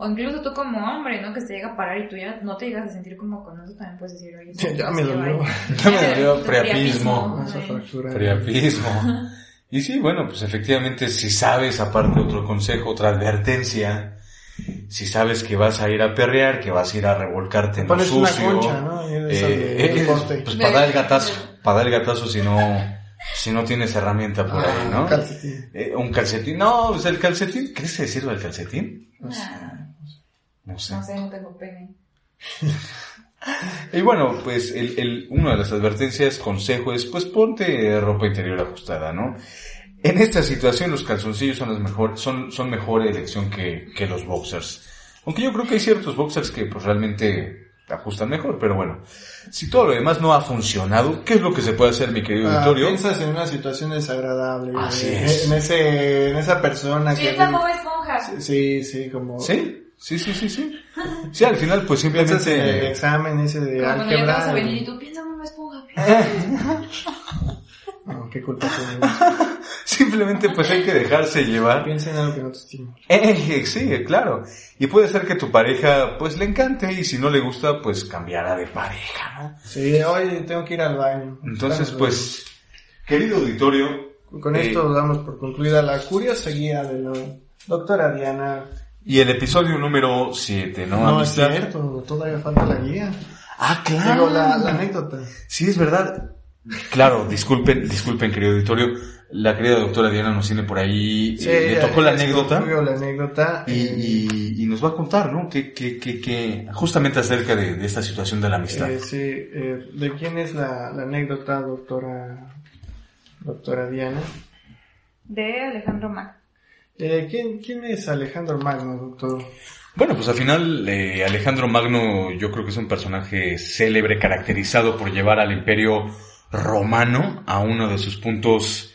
O incluso tú como hombre, ¿no? Que se llega a parar y tú ya no te llegas a sentir cómodo con eso, también puedes decir, oye... Ya me dolió. Ya me dolió, priapismo. Esa ay. fractura. Priapismo. Y sí, bueno, pues efectivamente, si sabes, aparte otro consejo, otra advertencia, si sabes que vas a ir a perrear, que vas a ir a revolcarte en lo Pones una sucio, concha, ¿no? Eh, el eh, pues para dar el gatazo, para dar el gatazo si no, si no tienes herramienta por ahí, Ah, ¿no? calcetín. Eh, un calcetín, no, pues el calcetín, ¿qué se sirve el calcetín? No sé. No sé, no tengo pene. Y bueno, pues el, el, una de las advertencias, consejo es, pues ponte ropa interior ajustada, ¿no? En esta situación los calzoncillos son las mejor, son, son mejor elección que, que los boxers. Aunque yo creo que hay ciertos boxers que pues realmente ajustan mejor, pero bueno. Si todo lo demás no ha funcionado, ¿qué es lo que se puede hacer, mi querido Ah, Vittorio? piensas en una situación desagradable. Así eh, es. En, ese, en esa persona que... Piensa como esponja. Sí, sí, como... ¿Sí? Sí, sí, sí, sí. Sí, al final pues en el simplemente... examen ese de Como cuando vas a álgebra. venir y tú piensa como una esponja. No, qué culpa. Simplemente pues hay que dejarse llevar. Piensa en algo que no te estima. Eh, sí, claro. Y puede ser que tu pareja pues le encante y si no le gusta pues cambiará de pareja, ¿no? Sí, hoy tengo que ir al baño. Entonces pues, querido auditorio, Con eh, esto damos por concluida la curiosa guía de la doctora Diana. Y el episodio número 7, ¿no? No, es cierto, todavía falta la guía. Ah, claro. Digo, la, la anécdota. Sí, es verdad. Claro, disculpen, disculpen, querido auditorio. La querida doctora Diana nos tiene por ahí, Sí, eh, le tocó la anécdota. la anécdota. Y, eh, y- y nos va a contar, ¿no? Que, que, que, que justamente acerca de, de esta situación de la amistad. eh, sí, eh, ¿de quién es la, la anécdota, doctora, doctora Diana? De Alejandro Mac. Eh, ¿quién, ¿Quién es Alejandro Magno, doctor? Bueno, pues al final eh, Alejandro Magno yo creo que es un personaje célebre caracterizado por llevar al imperio romano a uno de sus puntos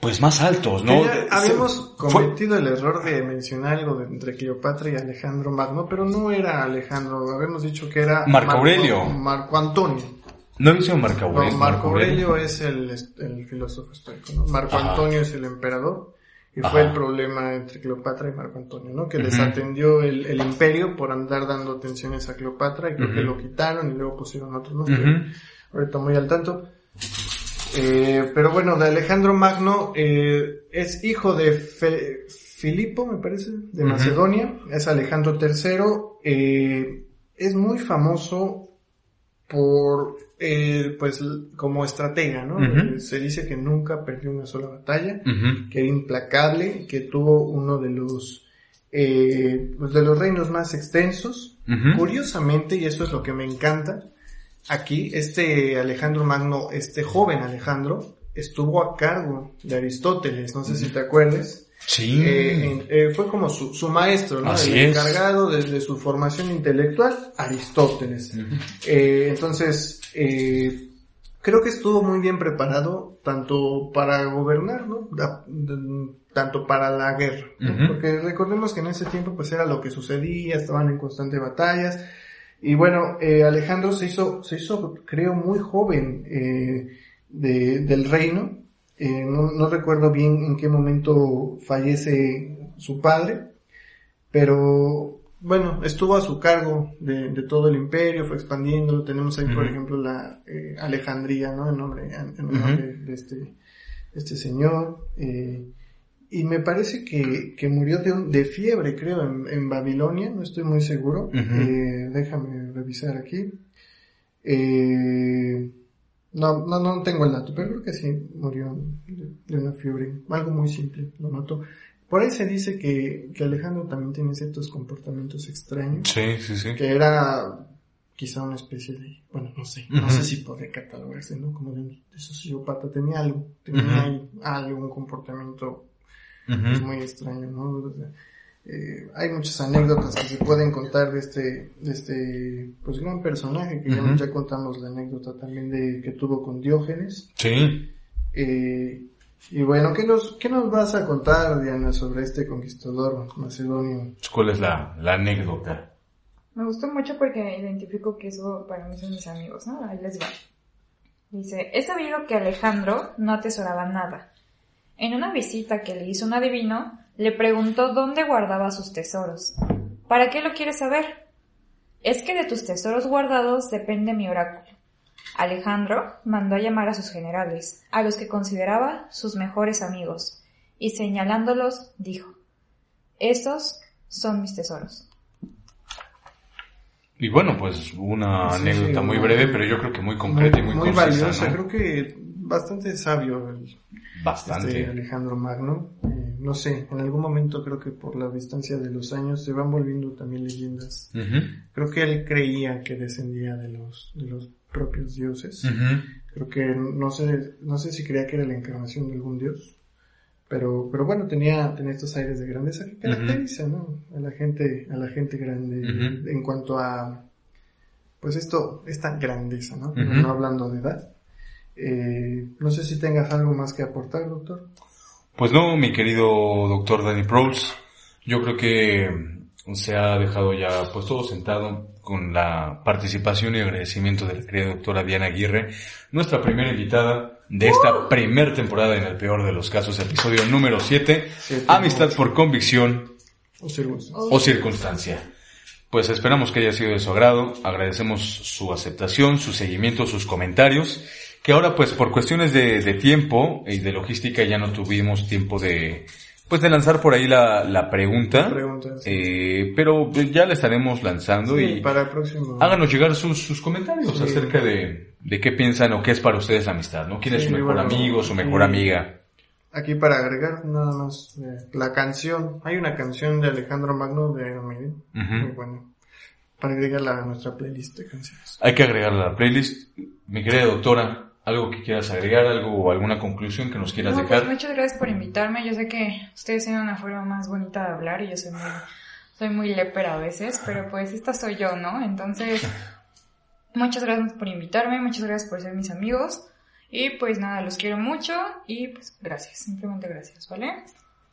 pues más altos, ¿no? Ya habíamos fue- cometido el error de mencionar algo de entre Cleopatra y Alejandro Magno, pero no era Alejandro, habíamos dicho que era Marco Aurelio. Marco Antonio. No dice Marco No, Aurelio. Marco Aurelio es el, el filósofo estoico, ¿no? Marco. Antonio es el emperador. Y Ajá. fue el problema entre Cleopatra y Marco Antonio, ¿no? Que desatendió el, el imperio por andar dando atenciones a Cleopatra y creo que lo quitaron y luego pusieron otros, ¿no? Ujú. Estoy ahorita muy al tanto. Eh, pero bueno, de Alejandro Magno eh, es hijo de Fe- Filipo, me parece, de. Macedonia. Es Alejandro III. eh, es muy famoso por, eh, pues, como estratega, ¿no? Eh, Se dice que nunca perdió una sola batalla, que era implacable, que tuvo uno de los, eh, pues, de los reinos más extensos. Curiosamente, y eso es lo que me encanta, aquí este Alejandro Magno, este joven Alejandro, estuvo a cargo de Aristóteles, no sé si te acuerdes. Sí. Eh, eh, fue como su, su maestro, ¿no? Así El es. encargado desde su formación intelectual, Aristóteles. Eh, entonces, eh, creo que estuvo muy bien preparado tanto para gobernar, ¿no? Da- d- tanto para la guerra, porque recordemos que en ese tiempo pues era lo que sucedía, estaban en constantes batallas. Y bueno, eh, Alejandro se hizo, se hizo creo muy joven eh, de- del reino, Eh, no, no recuerdo bien en qué momento fallece su padre, pero bueno, estuvo a su cargo de, de todo el imperio, fue expandiéndolo. Tenemos ahí, por ejemplo, la eh, Alejandría, ¿no? En nombre, en, honor de, de este, este señor. eh, y me parece que, que murió de, un- de fiebre, creo, en, en Babilonia, no estoy muy seguro. Eh, déjame revisar aquí. Eh, No, no, no tengo el dato, pero creo que sí murió de, una fiebre. Algo muy simple, lo mató. Por ahí se dice que, que Alejandro también tiene ciertos comportamientos extraños. Sí, sí, sí. Que era quizá una especie de, bueno, no sé, no sé si podría catalogarse, ¿no? Como de, de sociópata. Tenía algo, tenía ahí algo, un comportamiento pues, muy extraño, ¿no? Eh, hay muchas anécdotas que se pueden contar de este, de este, pues gran personaje que ya, contamos la anécdota también de que tuvo con Diógenes. Sí. Eh, y bueno, ¿qué nos, ¿qué nos vas a contar, Diana, sobre este conquistador macedonio? ¿Cuál es la, la anécdota? Me gustó mucho porque identifico que eso para mí son mis amigos, ¿no? Ahí les va. Dice, he sabido que Alejandro no atesoraba nada. En una visita que le hizo un adivino, le preguntó dónde guardaba sus tesoros. ¿Para qué lo quieres saber? Es que de tus tesoros guardados depende mi oráculo. Alejandro mandó a llamar a sus generales, a los que consideraba sus mejores amigos, y señalándolos dijo, Estos son mis tesoros. Y bueno, pues una anécdota muy breve, pero yo creo que muy concreta y muy, muy valiosa. Creo que bastante sabio el, bastante este Alejandro Magno. Eh, no sé, en algún momento creo que por la distancia de los años se van volviendo también leyendas. Creo que él creía que descendía de los, de los propios dioses. Creo que no sé, no sé si creía que era la encarnación de algún dios. Pero, pero bueno, tenía, tenía estos aires de grandeza que caracteriza, ¿no? A la gente, a la gente grande en cuanto a, pues esto, esta grandeza, ¿no? No hablando de edad. Eh, no sé si tengas algo más que aportar, doctor. Pues no, mi querido doctor Danny Proles, yo creo que se ha dejado ya pues todo sentado con la participación y agradecimiento de la querida doctora Diana Aguirre, nuestra primera invitada de esta primer temporada en el peor de los casos, episodio número 7, Amistad por convicción o circunstancia. Pues esperamos que haya sido de su agrado, agradecemos su aceptación, su seguimiento, sus comentarios que ahora pues por cuestiones de, de, tiempo y de logística ya no tuvimos tiempo de pues de lanzar por ahí la, la pregunta, eh, pero ya la estaremos lanzando y para el próximo. háganos llegar sus, sus comentarios acerca de, de qué piensan o qué es para ustedes la amistad, ¿no? ¿Quién es su mejor amigo, su mejor amiga? Aquí para agregar nada más eh, la canción, hay una canción de Alejandro Magno de Iron Maiden, muy buena, para agregarla a nuestra playlist de canciones. Hay que agregarla a la playlist, mi querida doctora, ¿Algo que quieras agregar, algo o alguna conclusión que nos quieras dejar? Pues muchas gracias por invitarme. Yo sé que ustedes tienen una forma más bonita de hablar y yo soy muy, soy muy lepera a veces, pero pues esta soy yo, ¿no? Entonces, muchas gracias por invitarme, muchas gracias por ser mis amigos. Y pues nada, los quiero mucho y pues gracias, simplemente gracias, ¿vale?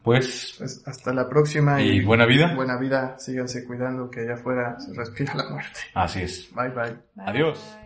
Pues, pues hasta la próxima. Y, buena vida. Buena vida, síganse cuidando que allá afuera se respira la muerte. Así es. bye. bye. Adiós.